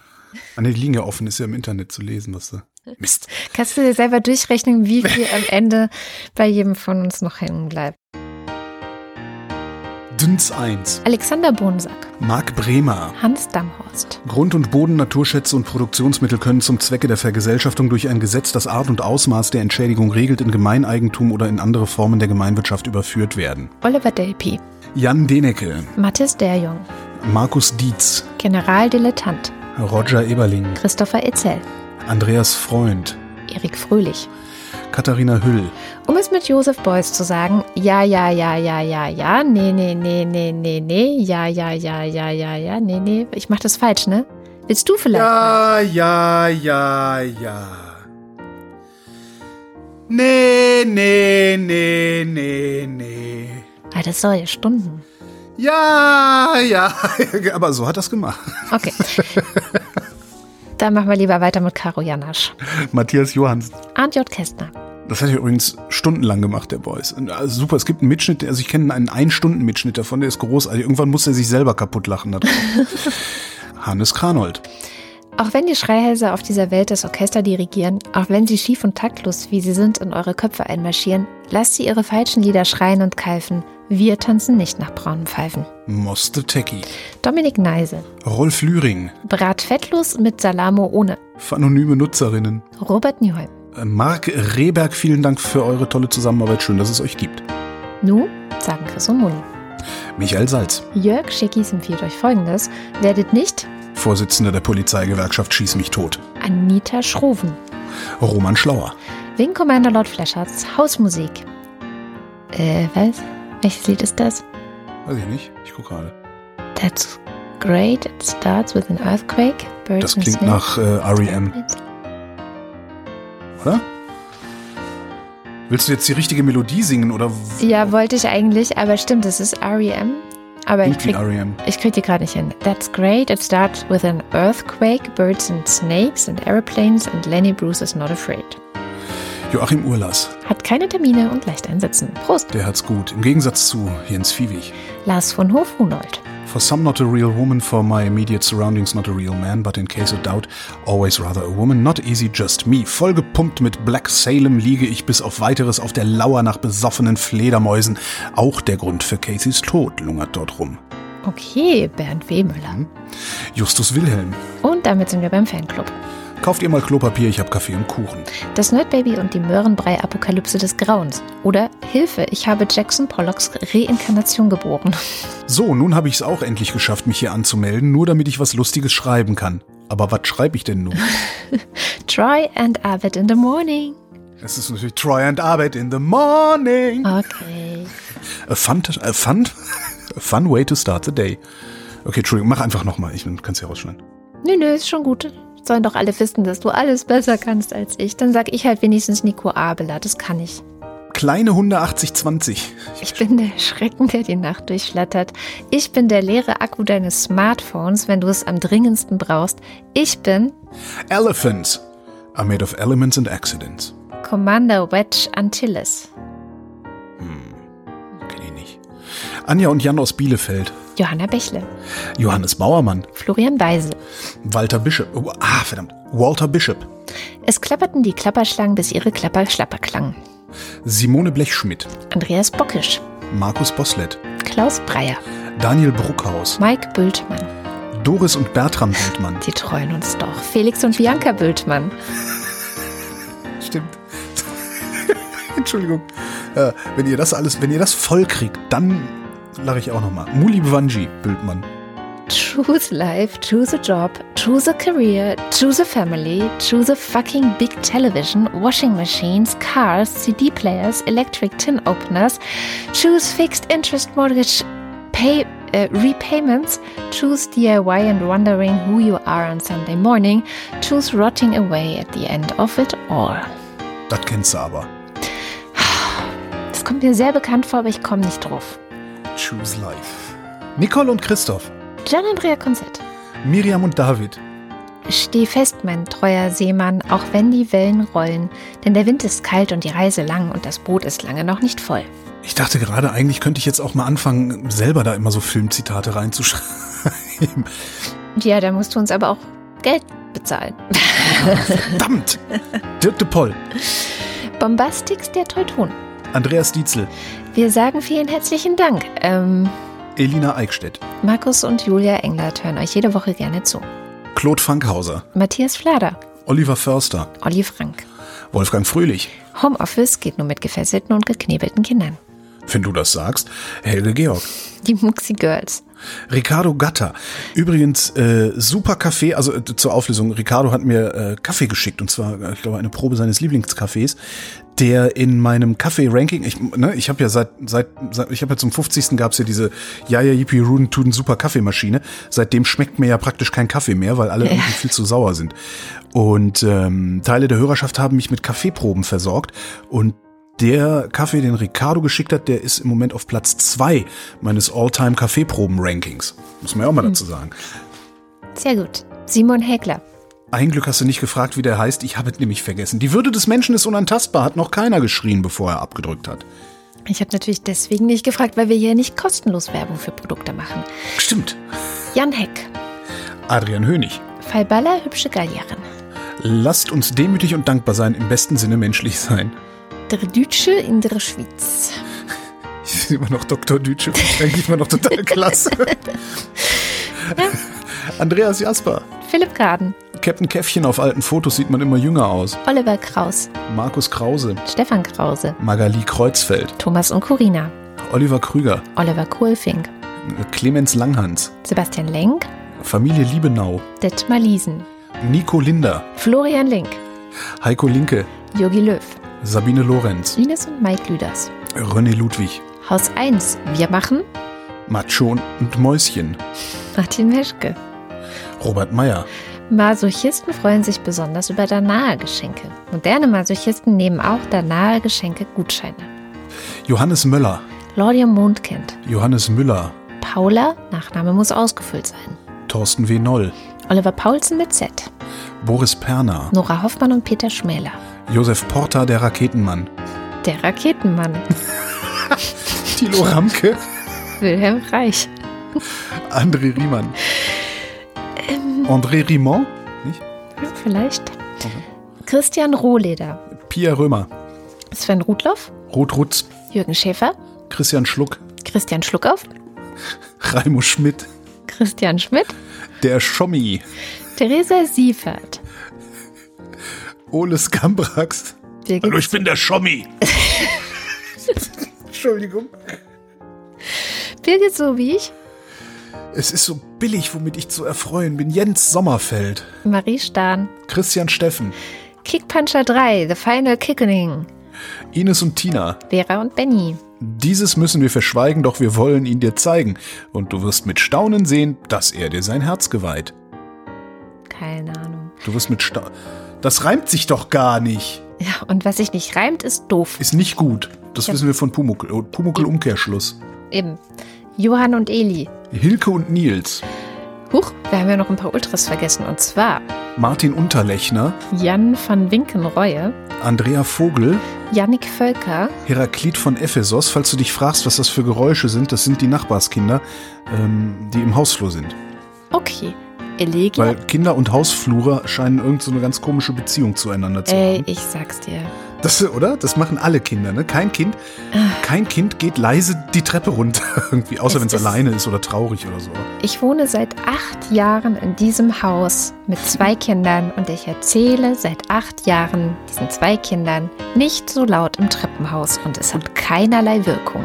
Ah, nee, die liegen ja offen, ist ja im Internet zu lesen, was da. Mist. Kannst du dir selber durchrechnen, wie viel am Ende bei jedem von uns noch hängen bleibt? Dünns 1. Alexander Bonsack, Marc Bremer. Hans Damhorst, Grund- und Boden, Naturschätze und Produktionsmittel können zum Zwecke der Vergesellschaftung durch ein Gesetz das Art und Ausmaß der Entschädigung regelt, in Gemeineigentum oder in andere Formen der Gemeinwirtschaft überführt werden. Oliver Delpi, Jan Denecke, Mathis Derjung, Markus Dietz, Generaldilettant, Roger Eberling, Christopher Etzel, Andreas Freund, Erik Fröhlich. Katharina Hüll, Um es mit Josef Beuys zu sagen, ja, ja, ja, ja, ja, ja, nee, nee, nee, nee, nee, nee, ja, ja, ja, ja, ja, ja, nee, nee. Ich mach das falsch, ne? Willst du vielleicht? mal? Ja, ja, ja, ja. Nee, nee, nee, nee, nee. Ah, das soll ja Stunden. Ja, ja. Aber so hat das gemacht. Okay. Dann machen wir lieber weiter mit Karo Janasch. Matthias Johansen. Arndt J. Kästner. Das hat er übrigens stundenlang gemacht, der Boys. Also super, es gibt einen Mitschnitt, also ich kenne einen Ein-Stunden-Mitschnitt davon, der ist großartig. Irgendwann muss er sich selber kaputt lachen. [laughs] Hannes Kranold. Auch wenn die Schreihälse auf dieser Welt das Orchester dirigieren, auch wenn sie schief und taktlos, wie sie sind, in eure Köpfe einmarschieren, lasst sie ihre falschen Lieder schreien und keifen. Wir tanzen nicht nach braunen Pfeifen. Moste Tecki. Dominik Neise. Rolf Lühring. Brat fettlos mit Salamo ohne. Anonyme Nutzerinnen. Robert Nieholm. Äh, Marc Rehberg, vielen Dank für eure tolle Zusammenarbeit. Schön, dass es euch gibt. Nu, sagen Chris und Moni. Michael Salz. Jörg Schickis empfiehlt euch folgendes. Werdet nicht Vorsitzender der Polizeigewerkschaft Schieß mich tot. Anita Schroven. Roman Schlauer. Wing Commander Lord Fleschards Hausmusik. Äh, was? Welches Lied ist das? Weiß ich nicht. Ich gucke gerade. That's great. It starts with an earthquake. Birds Das klingt nach äh, R.E.M., oder? Willst du jetzt die richtige Melodie singen oder Ja, wollte ich eigentlich, aber stimmt, es ist R.E.M. Aber ich krieg, ich krieg die gerade nicht hin. That's great. It starts with an earthquake, birds and snakes and airplanes and Lenny Bruce is not afraid. Joachim Urlas, Hat keine Termine und leicht einsetzen. Prost. der hat's gut. Im Gegensatz zu Jens Viewig. Lars von Hof-Hunold. For some not a real woman, for my immediate surroundings not a real man, but in case of doubt, always rather a woman, not easy just me. Vollgepumpt mit Black Salem liege ich bis auf weiteres auf der Lauer nach besoffenen Fledermäusen. Auch der Grund für Caseys Tod lungert dort rum. Okay, Bernd Wehmüller. Justus Wilhelm. Und damit sind wir beim Fanclub. Kauft ihr mal Klopapier, ich hab Kaffee und Kuchen. Das Nerdbaby und die Möhrenbrei-Apokalypse des Grauens. Oder Hilfe, ich habe Jackson Pollocks Reinkarnation geboren. [laughs] So, nun habe ich es auch endlich geschafft, mich hier anzumelden, nur damit ich was Lustiges schreiben kann. Aber was schreibe ich denn nun? [laughs] Try and Abbott in the morning. Es ist natürlich Try and Arbeit in the morning. Okay. A fun, a fun, [laughs] a fun way to start the day. Okay, Entschuldigung, mach einfach nochmal. Ich kann es ja rausschneiden. Nö, nö, ist schon gut. Sollen doch alle wissen, dass du alles besser kannst als ich. Dann sag ich halt wenigstens Nico Abela. Das kann ich. Kleine Hunde 8020. Ich bin der Schrecken, der die Nacht durchflattert. Ich bin der leere Akku deines Smartphones, wenn du es am dringendsten brauchst. Ich bin Elephants are made of elements and accidents. Commander Wedge Antilles. Anja und Jan aus Bielefeld. Johanna Bächle. Johannes Bauermann. Florian Weisel. Walter Bishop. Oh, ah, verdammt. Walter Bishop. Es klapperten die Klapperschlangen, bis ihre Klapper schlapper klangen. Simone Blechschmidt. Andreas Bockisch. Markus Boslett. Klaus Breyer. Daniel Bruckhaus. Mike Bültmann. Doris und Bertram Bildmann. Die treuen uns doch. Felix und Bianca Bültmann. [laughs] [laughs] Entschuldigung. Äh, wenn ihr das alles, wenn ihr das voll kriegt, dann lache ich auch nochmal. Muli Bwanji, Bildmann. Choose life, choose a job, choose a career, choose a family, choose a fucking big television, washing machines, cars, CD players, electric tin openers, choose fixed interest mortgage pay uh, repayments, choose DIY and wondering who you are on Sunday morning, choose rotting away at the end of it all. Das kennst du aber. Das kommt mir sehr bekannt vor, aber ich komme nicht drauf. Choose life. Nicole und Christoph. Gian Andrea Konzett. Miriam und David. Steh fest, mein treuer Seemann, auch wenn die Wellen rollen, denn der Wind ist kalt und die Reise lang und das Boot ist lange noch nicht voll. Ich dachte gerade, eigentlich könnte ich jetzt auch mal anfangen, selber da immer so Filmzitate reinzuschreiben. Ja, da musst du uns aber auch Geld bezahlen. [laughs] Verdammt! Dirk de Poll. Bombastix der Teuton. Andreas Dietzel. Wir sagen vielen herzlichen Dank. Ähm, Elina Eickstedt. Markus und Julia Englert hören euch jede Woche gerne zu. Claude Fankhauser. Matthias Flader. Oliver Förster. Olli Frank. Wolfgang Fröhlich. Homeoffice geht nur mit gefesselten und geknebelten Kindern. Wenn du das sagst, Helge Georg. Die Muxi Girls. Ricardo Gatter. Übrigens, äh, super Kaffee, also äh, zur Auflösung, Ricardo hat mir äh, Kaffee geschickt und zwar, äh, ich glaube, eine Probe seines Lieblingscafés, der in meinem Kaffee-Ranking, ich, ne, ich habe ja seit, seit, seit ich habe ja zum 50. gab's ja diese Jaja Yippie Ruden Tuden super Kaffeemaschine. Seitdem schmeckt mir ja praktisch kein Kaffee mehr, weil alle irgendwie viel zu sauer sind. Und ähm, Teile der Hörerschaft haben mich mit Kaffeeproben versorgt und der Kaffee, den Ricardo geschickt hat, der ist im Moment auf Platz zwei meines All-Time Kaffeeproben-Rankings. Muss man ja auch mal dazu sagen. Sehr gut. Simon Häkler. Ein Glück hast du nicht gefragt, wie der heißt. Ich habe es nämlich vergessen. Die Würde des Menschen ist unantastbar, hat noch keiner geschrien, bevor er abgedrückt hat. Ich habe natürlich deswegen nicht gefragt, weil wir hier nicht kostenlos Werbung für Produkte machen. Stimmt. Jan Heck. Adrian Hönig. Fallballer, hübsche Gallierin. Lasst uns demütig und dankbar sein, im besten Sinne menschlich sein. Der Dütsche in der Schweiz. [laughs] Ich bin immer noch Dr. Dütsche, eigentlich immer noch total [laughs] klasse. Andreas Jasper. Philipp Graden. Captain Käffchen auf alten Fotos sieht man immer jünger aus. Oliver Kraus. Markus Krause. Stefan Krause. Magali Kreuzfeld. Thomas und Corina. Oliver Krüger. Oliver Kohlfink. Clemens Langhans. Sebastian Lenk. Familie Liebenau. Detmar Liesen. Nico Linder. Florian Link. Heiko Linke. Jogi Löw. Sabine Lorenz. Ines und Mike Lüders. René Ludwig. Haus 1. Wir machen Macho und Mäuschen. Martin Meschke. Robert Meyer. Masochisten freuen sich besonders über Danae-Geschenke. Moderne Masochisten nehmen auch Danae-Geschenke-Gutscheine. Johannes Möller. Claudia Mondkind. Johannes Müller. Paula, Nachname muss ausgefüllt sein. Thorsten W. Noll. Oliver Paulsen mit Z. Boris Perner. Nora Hoffmann und Peter Schmäler. Josef Porta, der Raketenmann. Der Raketenmann. [laughs] Thilo Ramke. Wilhelm Reich. André Riemann. Ähm. André Rimont. Nicht? Vielleicht. Christian Rohleder. Pia Römer. Sven Rudloff. Ruth Rutz. Jürgen Schäfer. Christian Schluck. Christian Schluckauf. Raimo Schmidt. Christian Schmidt. Der Schommi. Theresa Siefert. Ole Skambrax. Hallo, ich bin der Schommi. [laughs] Entschuldigung. Birgit so wie ich. Es ist so billig, womit ich zu erfreuen bin. Jens Sommerfeld. Marie Stahn. Christian Steffen. Kickpuncher 3. The Final Kickening. Ines und Tina. Vera und Benny. Dieses müssen wir verschweigen, doch wir wollen ihn dir zeigen. Und du wirst mit Staunen sehen, dass er dir sein Herz geweiht. Keine Ahnung. Du wirst mit Staunen. Das reimt sich doch gar nicht. Ja, und was sich nicht reimt, ist doof. Ist nicht gut. Das Ja. wissen wir von Pumuckl. Oh, Pumuckl Umkehrschluss. Eben. Johann und Eli. Hilke und Nils. Huch, wir haben ja noch ein paar Ultras vergessen. Und zwar Martin Unterlechner. Jan van Winkenreue, Andrea Vogel. Jannik Völker, Heraklit von Ephesos. Falls du dich fragst, was das für Geräusche sind, das sind die Nachbarskinder, ähm, die im Hausflur sind. okay, Elegia. Weil Kinder und Hausflure scheinen irgend so eine ganz komische Beziehung zueinander zu Ey, haben. ich sag's dir. Das, oder? Das machen alle Kinder, ne? Kein Kind, kein Kind geht leise die Treppe runter [laughs] irgendwie, außer wenn es alleine ist oder traurig oder so. Ich wohne seit acht Jahren in diesem Haus mit zwei Kindern und ich erzähle seit acht Jahren diesen zwei Kindern nicht so laut im Treppenhaus und es hat keinerlei Wirkung.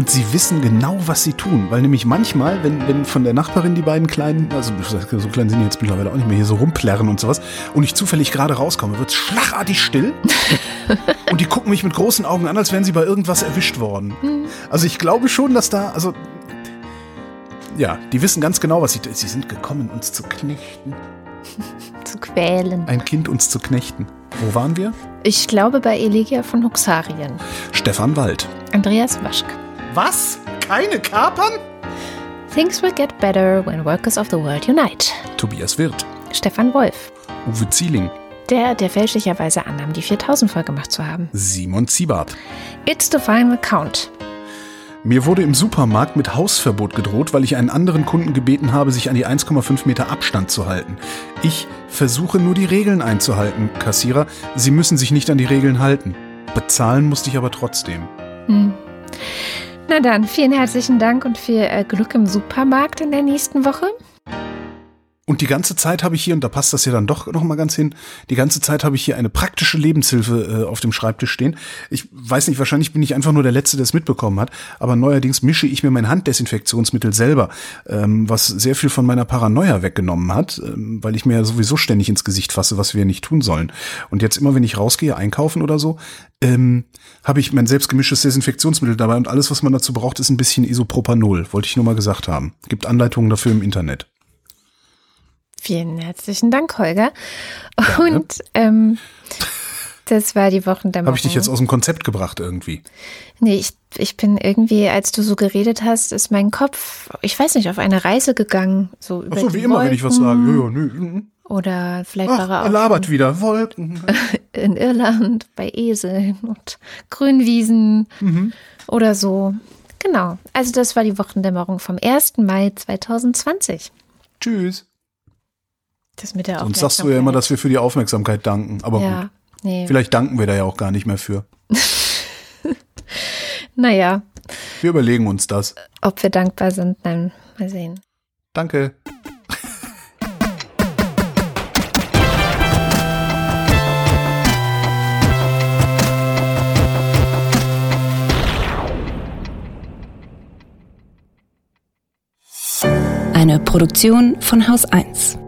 Und sie wissen genau, was sie tun, weil nämlich manchmal, wenn, wenn von der Nachbarin die beiden Kleinen, also so klein sind die jetzt mittlerweile auch nicht mehr, hier so rumplärren und sowas, und ich zufällig gerade rauskomme, wird es schlagartig still. [laughs] und die gucken mich mit großen Augen an, als wären sie bei irgendwas erwischt worden. Also ich glaube schon, dass da, also ja, die wissen ganz genau, was sie tun. Sie sind gekommen, uns zu knechten. [laughs] Zu quälen. Ein Kind uns zu knechten. Wo waren wir? Ich glaube bei Elegia von Huxarien. Stefan Wald. Andreas Waschk. Was? Keine Kapern? Things will get better when workers of the world unite. Tobias Wirth. Stefan Wolf. Uwe Zieling. Der, der fälschlicherweise annahm, die 4000 voll gemacht zu haben. Simon Ziebart. It's the final count. Mir wurde im Supermarkt mit Hausverbot gedroht, weil ich einen anderen Kunden gebeten habe, sich an die 1,5 Meter Abstand zu halten. Ich versuche nur die Regeln einzuhalten, Kassierer. Sie müssen sich nicht an die Regeln halten. Bezahlen musste ich aber trotzdem. Hm. Na dann, vielen herzlichen Dank und viel äh, Glück im Supermarkt in der nächsten Woche. Und die ganze Zeit habe ich hier, und da passt das ja dann doch noch mal ganz hin, die ganze Zeit habe ich hier eine praktische Lebenshilfe äh, auf dem Schreibtisch stehen. Ich weiß nicht, wahrscheinlich bin ich einfach nur der Letzte, der es mitbekommen hat, aber neuerdings mische ich mir mein Handdesinfektionsmittel selber, ähm, was sehr viel von meiner Paranoia weggenommen hat, ähm, weil ich mir ja sowieso ständig ins Gesicht fasse, was wir nicht tun sollen. Und jetzt immer, wenn ich rausgehe, einkaufen oder so, ähm, habe ich mein selbstgemischtes Desinfektionsmittel dabei und alles, was man dazu braucht, ist ein bisschen Isopropanol. Wollte ich nur mal gesagt haben. Gibt Anleitungen dafür im Internet. Vielen herzlichen Dank, Holger. Und ähm, das war die Wochendämmerung. Habe ich dich jetzt aus dem Konzept gebracht irgendwie? Nee, ich, ich bin irgendwie, als du so geredet hast, ist mein Kopf, ich weiß nicht, auf eine Reise gegangen. So über Ach so, wie immer, wenn ich was sage. Wolken. Ja, ja, nö. mhm. Oder vielleicht Ach, war er er auch labert wieder. Wolken. [laughs] in Irland bei Eseln und Grünwiesen Mhm. oder so. Genau. Also das war die Wochendämmerung vom 1. Mai 2020. Tschüss. Das mit der Sonst sagst du ja immer, dass wir für die Aufmerksamkeit danken. Aber Ja, gut. nee. Vielleicht danken wir da ja auch gar nicht mehr für. [laughs] Naja, Wir überlegen uns das. ob wir dankbar sind, dann mal sehen. Danke. Eine Produktion von Haus 1.